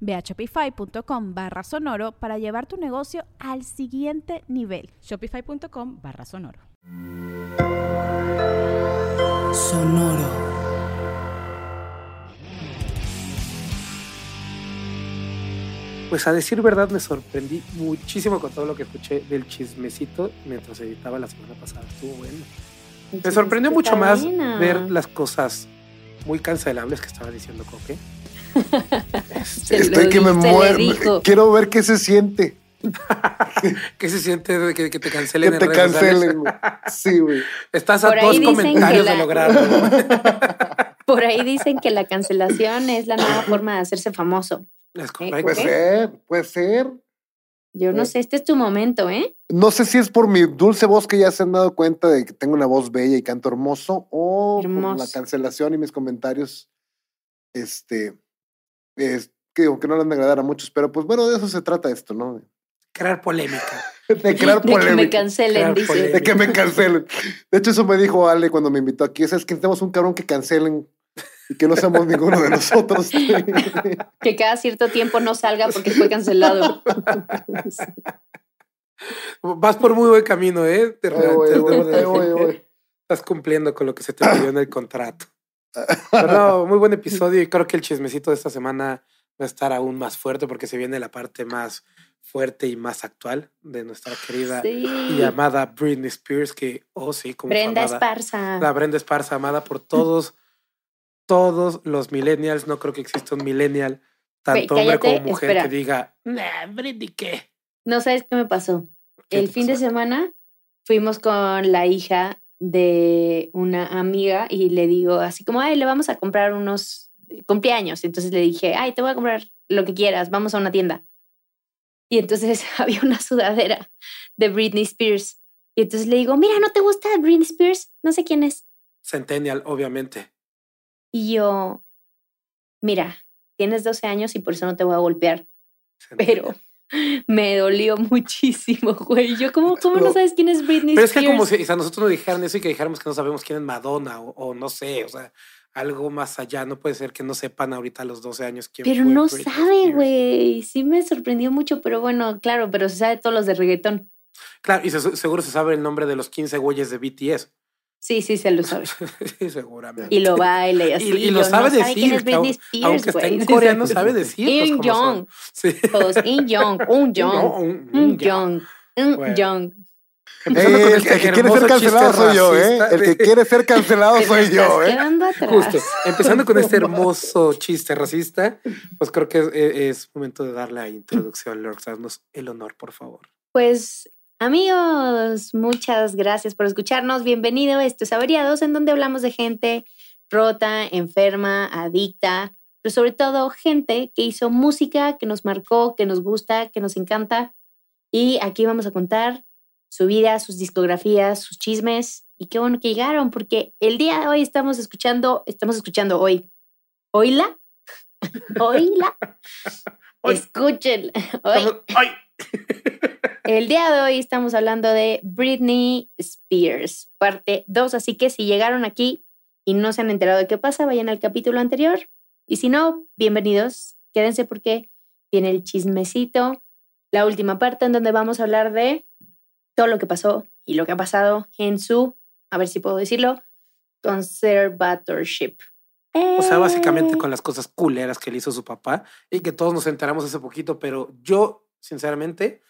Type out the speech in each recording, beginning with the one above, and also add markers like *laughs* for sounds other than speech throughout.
Ve a shopify.com barra sonoro para llevar tu negocio al siguiente nivel. Shopify.com barra sonoro. Sonoro. Pues a decir verdad me sorprendí muchísimo con todo lo que escuché del chismecito mientras editaba la semana pasada. Estuvo bueno. Me sorprendió mucho más ver las cosas muy cancelables que estaba diciendo Coque. Estoy que me muero. Quiero ver qué se siente. *laughs* ¿Qué se siente que, que te cancelen? Que te cancelen. Sí, güey. Estás a dos comentarios de lograrlo. *laughs* Por ahí dicen que la cancelación es la nueva forma de hacerse famoso. Es correcto. Puede ser, puede ser. Yo no sé, este es tu momento, ¿eh? No sé si es por mi dulce voz que ya se han dado cuenta de que tengo una voz bella y canto hermoso o por la cancelación y mis comentarios este es, que, aunque no le han de agradar a muchos, pero pues bueno, de eso se trata esto, ¿no? Crear polémica. *laughs* De crear polémica. De que me cancelen, dice. De que me cancelen. De hecho, eso me dijo Ale cuando me invitó aquí. Es que necesitamos un cabrón que cancelen y que no seamos ninguno de nosotros. *laughs* que cada cierto tiempo no salga porque fue cancelado. *laughs* Vas por muy buen camino, ¿eh? Te, Estás cumpliendo con lo que se te pidió en el contrato. Pero muy buen episodio y creo que el chismecito de esta semana va a estar aún más fuerte porque se viene la parte más fuerte y más actual de nuestra querida y amada Britney Spears, que, oh sí, como Brenda Esparza. La Brenda Esparza, amada por todos, todos los millennials. No creo que exista un millennial, tanto hombre como mujer, que diga, nah, Britney, ¿qué? No sabes qué me pasó. El fin de semana fuimos con la hija de una amiga y le digo así como, ay, le vamos a comprar unos cumpleaños. Entonces le dije, ay, te voy a comprar lo que quieras, vamos a una tienda. Y entonces *laughs* había una sudadera de Britney Spears. Y entonces le digo, mira, ¿no te gusta Britney Spears? No sé quién es. Centennial, obviamente. Y yo, mira, tienes 12 años y por eso no te voy a golpear. Pero me dolió muchísimo, güey. Yo, ¿cómo, cómo no, sabes quién es Britney Pero es que como si a nosotros nos dijeran eso y que dijéramos que no sabemos quién es Madonna o, no sé, o sea, algo más allá. No puede ser que no sepan ahorita a los 12 años quién Pero no sabe, güey. Sí me sorprendió mucho, pero bueno, claro, pero se sabe todos los de reggaetón. Claro, y seguro se sabe el nombre de los 15 güeyes de BTS. Sí, sí, se lo sabe. *laughs* sí, seguramente. Y lo baila y *laughs* así. Y, lo sabe decir. Spears, aunque está en coreano, sabe decir. In Young. Sí. Todos, In Young, Un *laughs* Young, Un Young, Un Young. el, que quiere ser cancelado soy yo, ¿eh? El que quiere ser cancelado soy yo, ¿eh? Justo. Empezando con este hermoso chiste racista, pues creo que es, es momento de darle la introducción, Lord. Haznos el honor, por favor. Pues Amigos, muchas gracias por escucharnos. Bienvenido a estos averiados en donde hablamos de gente rota, enferma, adicta, pero sobre todo gente que hizo música que nos marcó, que nos gusta, que nos encanta. Y aquí vamos a contar su vida, sus discografías, sus chismes. Y qué bueno que llegaron, porque el día de hoy estamos escuchando, estamos escuchando hoy. ¿Oíla? *laughs* ¿Oíla? Escuchen. Hoy. hoy. *laughs* El día de hoy estamos hablando de Britney Spears, parte 2, así que si llegaron aquí y no se han enterado de qué pasa, vayan al capítulo anterior. Y si no, bienvenidos, quédense porque viene el chismecito, la última parte en donde vamos a hablar de todo lo que pasó y lo que ha pasado en su, a ver si puedo decirlo, conservatorship. O sea, básicamente con las cosas culeras que le hizo su papá y que todos nos enteramos hace poquito, pero yo, sinceramente,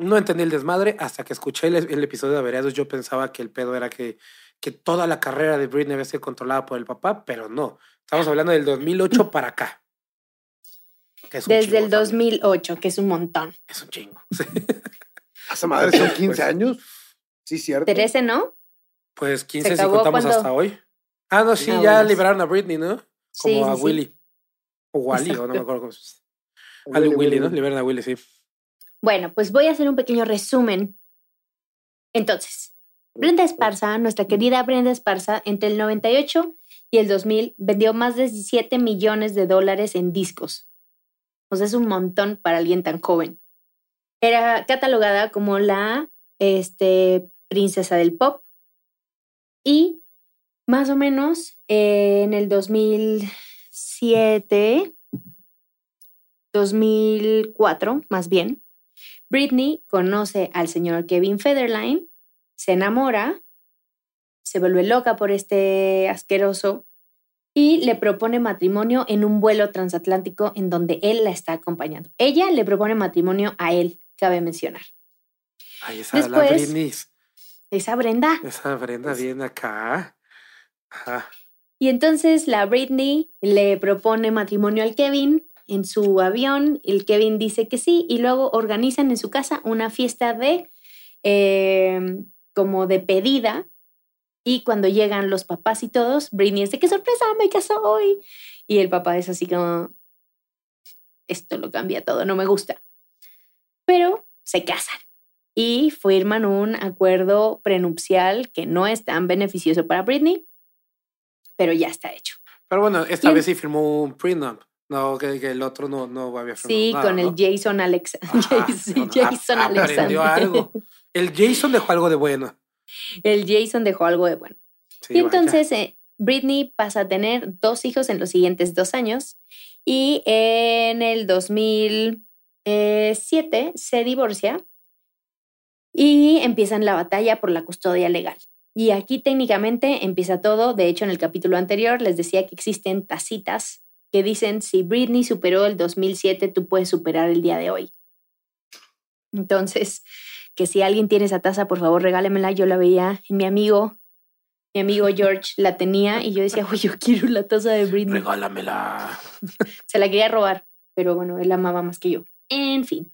no entendí el desmadre hasta que escuché el, episodio de Averiados. Yo pensaba que el pedo era que, que toda la carrera de Britney había sido controlada por el papá, pero no. Estamos hablando del 2008 para acá. Desde el 2008, que es un montón. Es un chingo. *laughs* ¿Esa madre son 15 *laughs* pues años? Sí, cierto. 13, ¿no? Pues 15 si contamos hasta hoy. Ah, no, sí, ah, ya liberaron a Britney, ¿no? Como a Willy. O Wally, o no me acuerdo cómo es. A Willy, ¿no? Liberan a Willy, sí. Bueno, pues voy a hacer un pequeño resumen. Entonces, Brenda Esparza, nuestra querida Brenda Esparza, entre el 98 y el 2000 vendió más de 17 millones de dólares en discos. O sea, es un montón para alguien tan joven. Era catalogada como la este, princesa del pop. Y más o menos eh, en el 2007, 2004 más bien, Britney conoce al señor Kevin Federline, se enamora, se vuelve loca por este asqueroso y le propone matrimonio en un vuelo transatlántico en donde él la está acompañando. Ella le propone matrimonio a él, cabe mencionar. Ay, esa la Britney. Esa Brenda. Esa Brenda viene acá. Y entonces la Britney le propone matrimonio al Kevin en su avión, el Kevin dice que sí y luego organizan en su casa una fiesta de em, como de pedida y cuando llegan los papás y todos, Britney es de qué sorpresa, me casó hoy. Y el papá es así como, esto lo cambia todo, no me gusta. Pero se casan y firman un acuerdo prenupcial que no es tan beneficioso para Britney, pero ya está hecho. Pero bueno, esta vez sí firmó un prenup. No, que, el otro no, no había Sí, con el Jason Alex. *laughs* Jason, aprendió algo. El Jason dejó algo de bueno. El Jason dejó algo de bueno. y entonces eh, Britney pasa a tener dos hijos en los siguientes dos años y en el 2007 eh, se divorcia y empiezan la batalla por la custodia legal. Y aquí técnicamente empieza todo. De hecho, en el capítulo anterior les decía que existen tacitas que dicen, si Britney superó el 2007, tú puedes superar el día de hoy. Entonces, que si alguien tiene esa taza, por favor, regálemela. Yo la veía en mi amigo, mi amigo George la tenía y yo decía, oye, yo quiero la taza de Britney. Regálamela. *laughs* Se la quería robar, pero bueno, él amaba más que yo. En fin.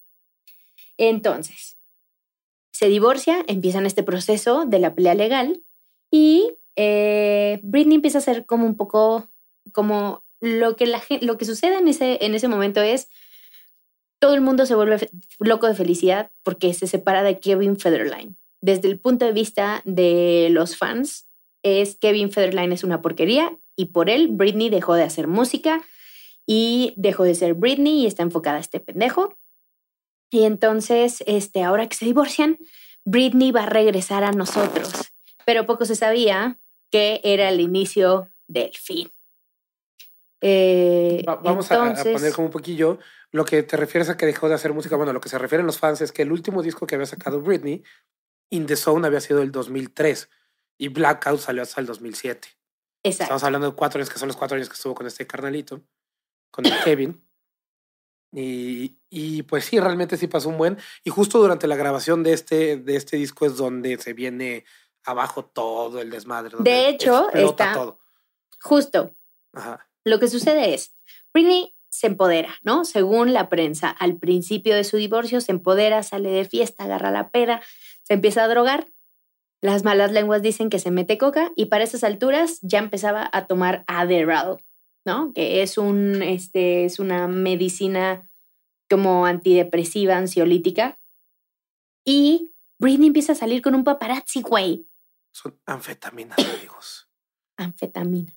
Entonces, se divorcia, empiezan este proceso de la pelea legal y eh, Britney empieza a ser como un poco como lo que, la, lo que sucede en ese, en ese momento es todo el mundo se vuelve loco de felicidad porque se separa de Kevin Federline. Desde el punto de vista de los fans, es Kevin Federline es una porquería y por él Britney dejó de hacer música y dejó de ser Britney y está enfocada a este pendejo. Y entonces, este, ahora que se divorcian, Britney va a regresar a nosotros. Pero poco se sabía que era el inicio del fin. Eh, vamos a, poner como un poquillo lo que te refieres a que dejó de hacer música. Bueno, lo que se refieren los fans es que el último disco que había sacado Britney, In the Zone, había sido el 2003 y Blackout salió hasta el 2007. Exacto. Estamos hablando de cuatro años, que son los cuatro años que estuvo con este carnalito, con el Kevin. Y, y, pues sí, realmente sí pasó un buen. Y justo durante la grabación de este, de este disco es donde se viene abajo todo el desmadre. De hecho, está todo. justo. Ajá. Lo que sucede es, Britney se empodera, ¿no? Según la prensa, al principio de su divorcio se empodera, sale de fiesta, agarra la pera, se empieza a drogar. Las malas lenguas dicen que se mete coca y para esas alturas ya empezaba a tomar Adderall, ¿no? Que es un este es una medicina como antidepresiva, ansiolítica. Y Britney empieza a salir con un paparazzi, güey. Son anfetaminas, amigos. Anfetaminas.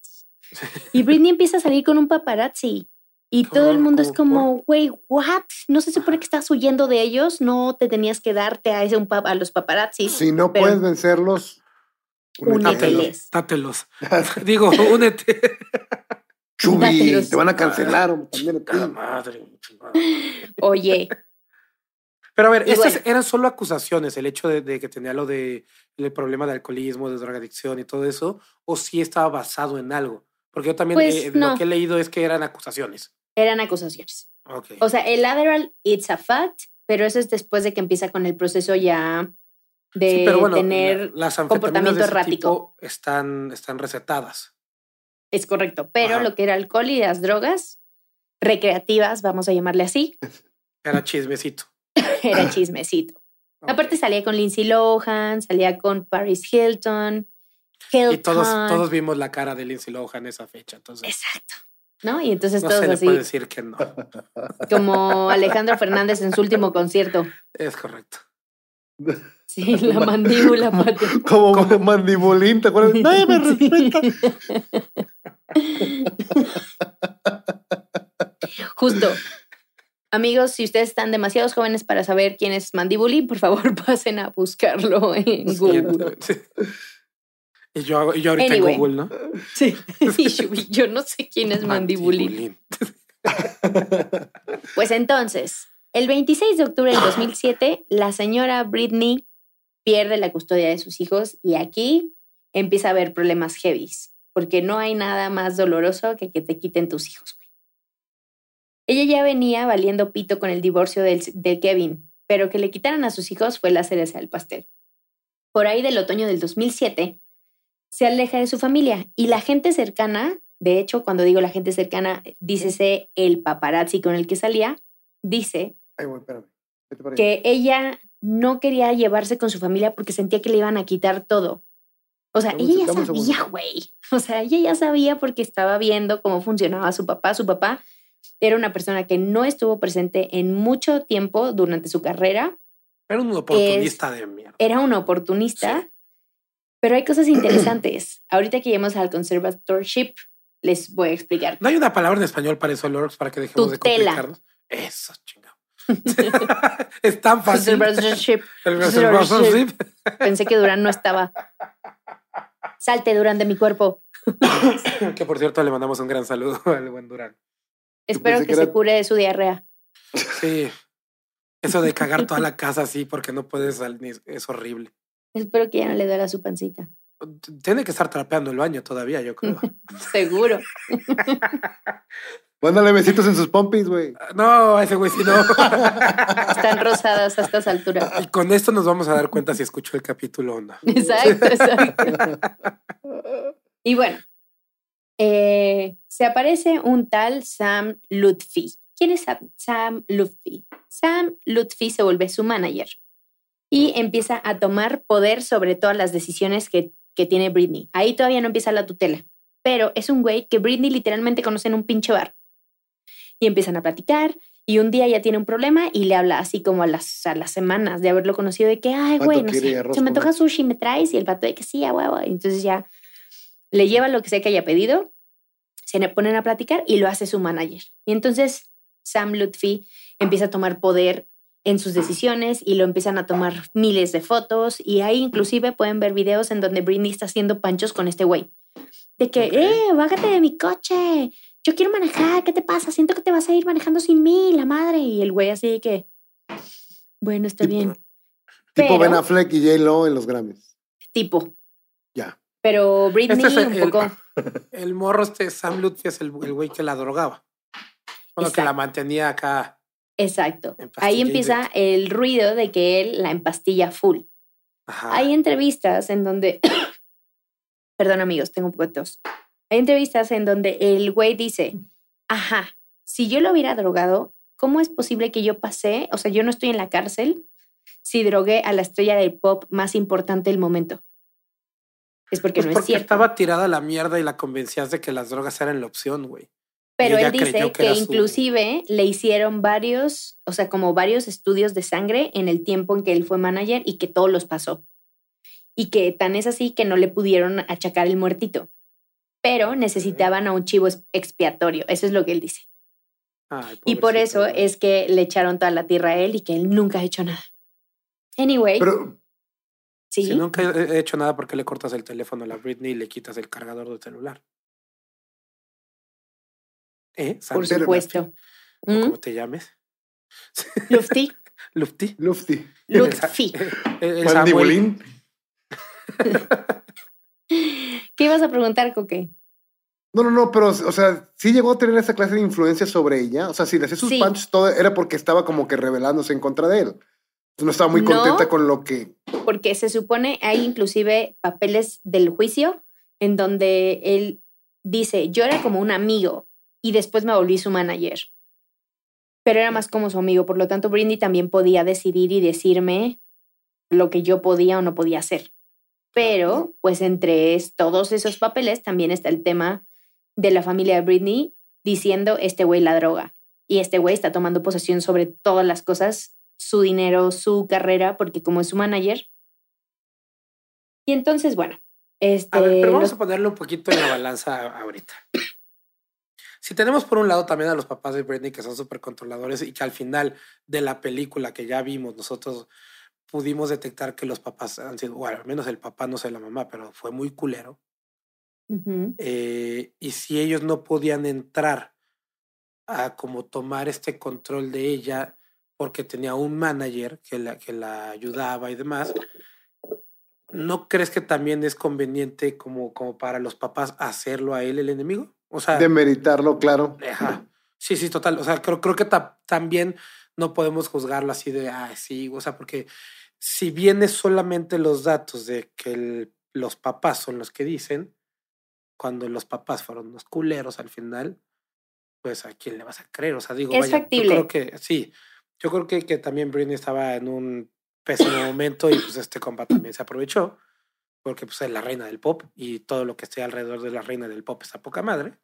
Y Britney empieza a salir con un paparazzi. Y todo el mundo es como, güey, what? No se supone que estás huyendo de ellos, no te tenías que darte a, ese, un a los paparazzi. Si no puedes vencerlos, úneteles. Dátelos. *laughs* Digo, únete. Chubi, te van a cancelar. madre. Oye. Pero a ver, estas eran solo acusaciones, el hecho de, que tenía lo de el problema de alcoholismo, de drogadicción y todo eso, o si estaba basado en algo. Porque yo también pues, eh, lo que he leído es que eran acusaciones. Eran acusaciones. O sea, el Adderall, it's a fact, pero eso es después de que empieza con el proceso ya de tener las comportamiento errático. están, están recetadas. Es correcto, pero lo que era alcohol y las drogas recreativas, vamos a llamarle así. *laughs* Era chismecito. *laughs* era chismecito. Aparte salía con Lindsay Lohan, salía con Paris Hilton. Y todos, todos vimos la cara de Lindsay Lohan esa fecha. Entonces. Exacto. ¿No? Y entonces no todos se le así. puede decir que no. *laughs* Como Alejandro Fernández en su último concierto. Es correcto. Sí, la mandíbula, *laughs* Como, Como mandibulín, ¿te acuerdas? ¡Nadie me respeta! *laughs* Justo. Amigos, si ustedes están demasiados jóvenes para saber quién es Mandibulín, por favor pasen a buscarlo en Google. Y yo, y yo ahorita en Google, ¿no? Sí. *laughs* *laughs* Y yo, no sé quién es Mandibulín. *laughs* Pues entonces, el 26 de octubre del 2007, la señora Britney pierde la custodia de sus hijos y aquí empieza a haber problemas heavies, porque no hay nada más doloroso que que te quiten tus hijos. Ella ya venía valiendo pito con el divorcio del, de Kevin, pero que le quitaran a sus hijos fue la cereza del pastel. Por ahí del otoño del 2007, se aleja de su familia y la gente cercana, de hecho, cuando digo la gente cercana, dícese el paparazzi con el que salía, dice que ella no quería llevarse con su familia porque sentía que le iban a quitar todo. O sea, ella ya sabía, güey. O sea, ella ya sabía porque estaba viendo cómo funcionaba su papá. Su papá era una persona que no estuvo presente en mucho tiempo durante su carrera. Era un oportunista de mierda. Era un oportunista. Pero hay cosas *clears throat* interesantes. Ahorita que lleguemos al conservatorship, les voy a explicar. ¿No hay una palabra en español para eso, Lorx, para que dejemos de complicarnos? Eso, chingado. *laughs* es tan fácil. Conservatorship. Pensé que Durán no estaba. Salte, Durán, de mi cuerpo. *coughs* que por cierto le mandamos un gran saludo *laughs* al buen Durán. Espero que, se cure de su diarrea. Sí. Eso de cagar toda la casa así porque no puedes salir es horrible. Espero que ya no le duela su pancita. Tiene que estar trapeando el baño todavía, yo creo. *laughs* Seguro. *laughs* Mándale besitos en sus pompis, güey. No, ese güey sí no. *laughs* Están rosadas a estas alturas. Y con esto nos vamos a dar cuenta si escuchó el capítulo o no. Exacto, exacto. Y bueno, eh, se aparece un tal Sam Lutfi. ¿Quién es Sam Lutfi? Sam Lutfi se vuelve su manager y empieza a tomar poder sobre todas las decisiones que, que tiene Britney. Ahí todavía no empieza la tutela, pero es un güey que Britney literalmente conoce en un pinche bar. Y empiezan a platicar y un día ya tiene un problema y le habla así como a las, a las semanas de haberlo conocido de que, ay, güey, no sé, se me toca sushi, me traes y el pato de que sí, a huevo. Entonces ya le lleva lo que sea que haya pedido, se le ponen a platicar y lo hace su manager. Y entonces Sam Lutfi empieza a tomar poder en sus decisiones y lo empiezan a tomar miles de fotos y ahí inclusive pueden ver videos en donde Britney está haciendo panchos con este güey. De que, eh, bájate de mi coche, yo quiero manejar, ¿qué te pasa? Siento que te vas a ir manejando sin mí, la madre. Y el güey así de que, bueno, está bien. Tipo Ben Affleck y J-Lo en los Grammys. Tipo. Ya. Pero Britney Este es el, un poco. *laughs* El, morro este Sam Lutfi es el, el güey que la drogaba. Bueno, que la mantenía acá. Exacto. Ahí empieza el ruido de que él la empastilla full. Ajá. Hay entrevistas en donde, *coughs* perdón amigos, tengo un poco de tos. Hay entrevistas en donde el güey dice, ajá, si yo lo hubiera drogado, ¿cómo es posible que yo pasé, o sea, yo no estoy en la cárcel si drogué a la estrella del pop más importante del momento? Es porque Pues no es porque cierto. estaba tirada la mierda y la convencías de que las drogas eran la opción, güey. Pero él dice que, que su- inclusive le hicieron varios, o sea, como varios estudios de sangre en el tiempo en que él fue manager y que todos los pasó. Y que tan es así que no le pudieron achacar el muertito. Pero necesitaban a un chivo ex- expiatorio. Eso es lo que él dice. Ay, Y por eso es que le echaron toda la tierra a él y que él nunca ha hecho nada. Anyway, Pero, sí. Si nunca he he hecho nada porque le cortas el teléfono a la Britney y le quitas el cargador del celular. ¿Eh? Por supuesto. ¿Mm? como te llames. *laughs* Lufti. *laughs* El, el Samuel. Mandibulín. *laughs* ¿Qué ibas a preguntar, Coque? No, no, no, pero, o sea, sí llegó a tener esa clase de influencia sobre ella. O sea, si le hacía sus punches todo, era porque estaba como que rebelándose en contra de él. No estaba muy contenta con lo que. Porque se supone hay inclusive papeles del juicio en donde él dice: Yo era como un amigo y después me volví su manager. Pero era más como su amigo. Por lo tanto, Brindy también podía decidir y decirme lo que yo podía o no podía hacer. Pero, pues entre todos esos papeles también está el tema de la familia de Britney diciendo, este güey la droga. Y este güey está tomando posesión sobre todas las cosas, su dinero, su carrera, porque como es su manager. Y entonces, bueno. Este, a ver, pero vamos a ponerle un poquito en la balanza ahorita. Si tenemos por un lado también a los papás de Britney que son súper controladores y que al final de la película que ya vimos nosotros pudimos detectar que los papás han sido, bueno, al menos el papá, no sé la mamá, pero fue muy culero. Eh, y si ellos no podían entrar a como tomar este control de ella porque tenía un manager que la, que la ayudaba y demás, ¿no crees que también es conveniente como, como para los papás hacerlo a él el enemigo? O sea, demeritarlo, claro. Sí, sí, total. O sea, creo, creo que también no podemos juzgarlo así de, ah, sí, o sea, porque si vienes solamente los datos de que los papás son los que dicen, cuando los papás fueron unos culeros al final, pues a quién le vas a creer. O sea, digo, vaya, yo creo que sí, yo creo que, que también Britney estaba en un pésimo momento y pues este compa también se aprovechó, porque pues es la reina del pop y todo lo que esté alrededor de la reina del pop está poca madre.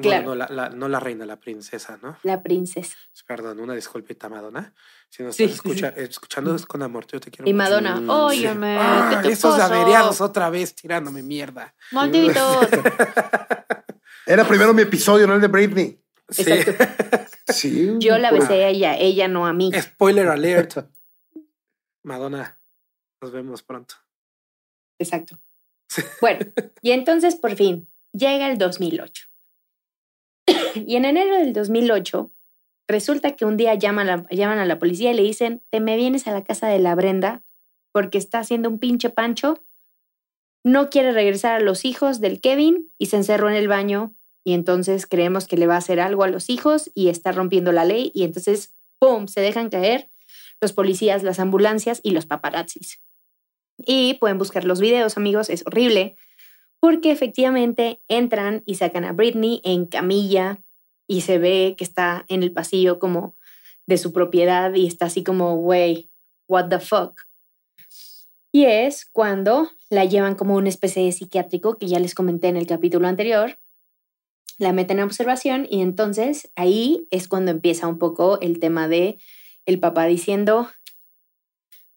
Claro. no, la, no la reina, la princesa, ¿no? La princesa. Perdón, una disculpita, Madonna. Si nos estás escucha, *laughs* escuchando es con amor, yo te quiero Y Madonna, óyeme. Ah, esos averiados otra vez tirándome mierda. Maldito. *laughs* Era primero mi episodio, no el de Britney. Sí. *laughs* sí. Yo la besé a ella, ella no a mí. Spoiler alert. Madonna, nos vemos pronto. Exacto. *laughs* Bueno, y entonces por fin llega el 2008. *coughs* y en enero del 2008, resulta que un día llaman a, la, llaman a la policía y le dicen, te me vienes a la casa de la Brenda porque está haciendo un pinche pancho, no quiere regresar a los hijos del Kevin y se encerró en el baño y entonces creemos que le va a hacer algo a los hijos y está rompiendo la ley y entonces, ¡pum!, se dejan caer los policías, las ambulancias y los paparazzis. Y pueden buscar los videos, amigos, es horrible porque efectivamente entran y sacan a Britney en camilla y se ve que está en el pasillo como de su propiedad y está así como, wey, what the fuck. Y es cuando la llevan como una especie de psiquiátrico que ya les comenté en el capítulo anterior, la meten en observación y entonces ahí es cuando empieza un poco el tema de el papá diciendo,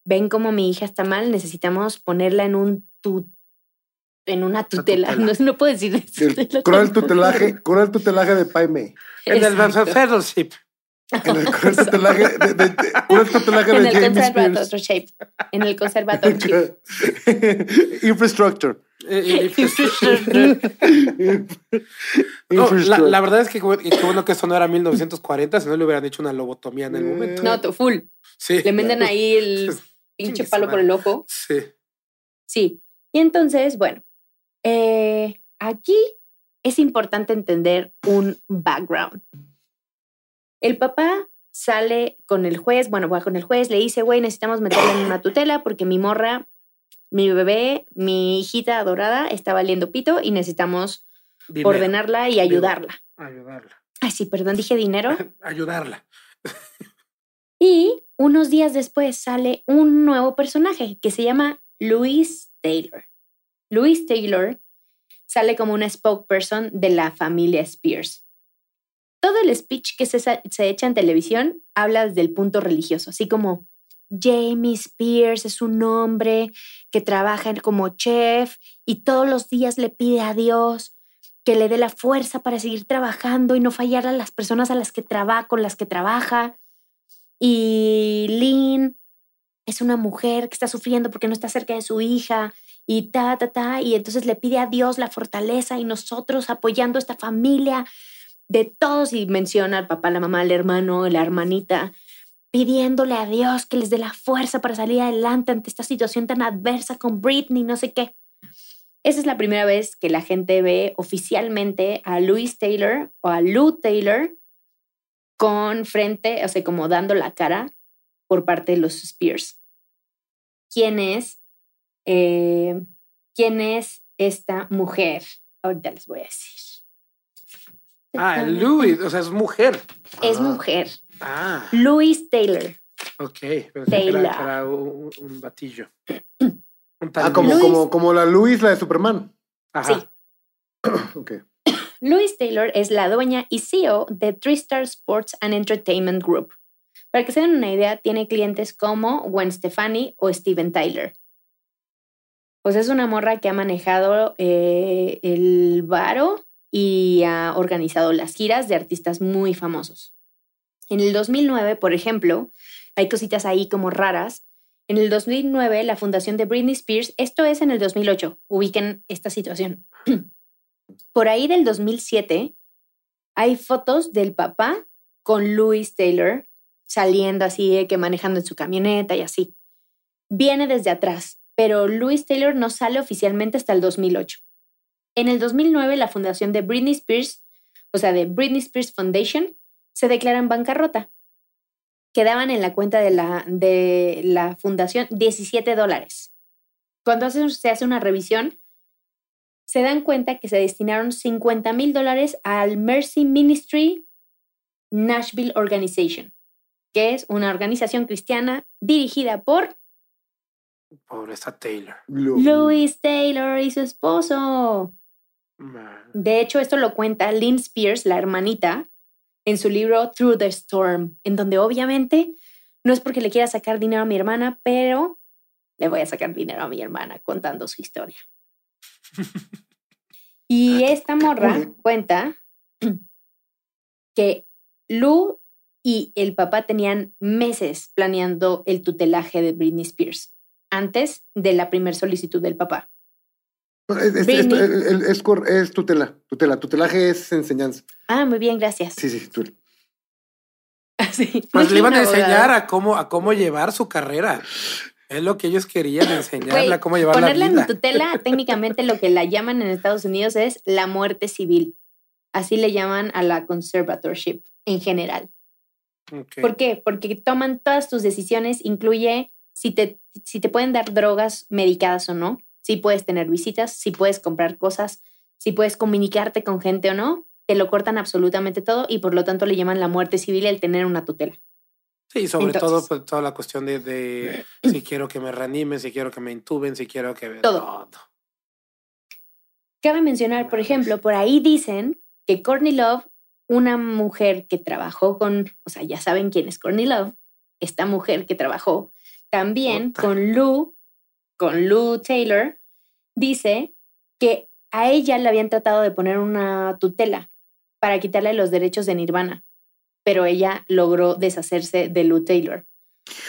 ven como mi hija está mal, necesitamos ponerla en un en una tutela. *laughs* No, no, puedo decir eso. Con el tutelaje, con el tutelaje de Paime. En el fellowship. En el tutelaje de, de, con el tutelaje de en el conservatorship. En el *laughs* conservatorship. *laughs* Infrastructure. No, la, la, verdad es que qué bueno que esto no era 1940, si no le hubieran hecho una lobotomía en el momento. No, full. Sí. Le meten ahí el pinche palo por el ojo. Sí. Sí. Y entonces, bueno, eh, aquí es importante entender un background. El papá sale con el juez, bueno, va con el juez, le dice, güey, necesitamos meterle en una tutela porque mi morra, mi bebé, mi hijita adorada está valiendo pito y necesitamos ordenarla y ayudarla. Ayudarla. Ay, sí, perdón, dije dinero. *laughs* ayudarla. *laughs* y unos días después sale un nuevo personaje que se llama Louis Taylor. Louis Taylor sale como una spokesperson de la familia Spears. Todo el speech que se, se echa en televisión habla desde el punto religioso, así como Jamie Spears es un hombre que trabaja como chef y todos los días le pide a Dios que le dé la fuerza para seguir trabajando y no fallar a las personas a las que con las que trabaja. Y Lynn es una mujer que está sufriendo porque no está cerca de su hija y ta, ta, ta, y entonces le pide a Dios la fortaleza y nosotros apoyando a esta familia de todos y menciona al papá, la mamá, el hermano, la hermanita, pidiéndole a Dios que les dé la fuerza para salir adelante ante esta situación tan adversa con Britney, no sé qué. Esa es la primera vez que la gente ve oficialmente a Louis Taylor o a Lou Taylor con frente, o sea, como dando la cara por parte de los Spears. ¿Quién es? Eh, ¿Quién es esta mujer? Ahorita les voy a decir. Ah, Louis, o sea, es mujer. Es Ah. mujer. Ah, Louis Taylor. ok. Taylor. era, un, un batillo. Un Ah, como, como, como la Luis, la de Superman. Ajá. Sí. Ok. Louis Taylor es la dueña y CEO de Tristar Sports and Entertainment Group. Para que se den una idea, tiene clientes como Gwen Stefani o Steven Tyler. Pues es una morra que ha manejado eh, el varo y ha organizado las giras de artistas muy famosos. En el 2009, por ejemplo, hay cositas ahí como raras. En el 2009, la fundación de Britney Spears, esto es en el 2008, ubiquen esta situación. *clears throat* Por ahí del 2007, hay fotos del papá con Louis Taylor saliendo así, de que manejando en su camioneta y así. Viene desde atrás, pero Louis Taylor no sale oficialmente hasta el 2008. En el 2009, la fundación de Britney Spears, o sea, de Britney Spears Foundation, se declara en bancarrota. Quedaban en la cuenta de la, de la fundación 17 dólares. Cuando se hace una revisión, se dan cuenta que se destinaron 50 mil dólares al Mercy Ministry Nashville Organization, que es una organización cristiana dirigida por Pobre esta Taylor. Louis Taylor y su esposo. Man. De hecho, esto lo cuenta Lynn Spears, la hermanita, en su libro Through the Storm, en donde obviamente no es porque le quiera sacar dinero a mi hermana, pero le voy a sacar dinero a mi hermana contando su historia. Y esta morra cuenta que Lou y el papá tenían meses planeando el tutelaje de Britney Spears antes de la primera solicitud del papá. Es, es- tutela. Tutela. Tutelaje es enseñanza. Ah, muy bien, gracias. Sí, sí, tutela. Sí, no *laughs* Pues le iban a enseñar a cómo, a cómo llevar su carrera. Es lo que ellos querían, enseñarle Güey, a cómo llevar la Ponerla vida. en tutela, *laughs* técnicamente lo que la llaman en Estados Unidos es la muerte civil. Así le llaman a la conservatorship en general. ¿Por qué? Porque toman todas tus decisiones, incluye si te, si te pueden dar drogas medicadas o no, si puedes tener visitas, si puedes comprar cosas, si puedes comunicarte con gente o no, te lo cortan absolutamente todo y por lo tanto le llaman la muerte civil el tener una tutela. Sí, sobre Entonces- todo pues, toda la cuestión de, de *clears throat* si quiero que me reanimen, si quiero que me intuben, si quiero que... Todo. Cabe mencionar, por ejemplo, por ahí dicen que Courtney Love, una mujer que trabajó con, o sea, ya saben quién es Courtney Love, esta mujer que trabajó también Puta. con Lou, con Lou Taylor, dice que a ella le habían tratado de poner una tutela para quitarle los derechos de Nirvana, pero ella logró deshacerse de Lou Taylor.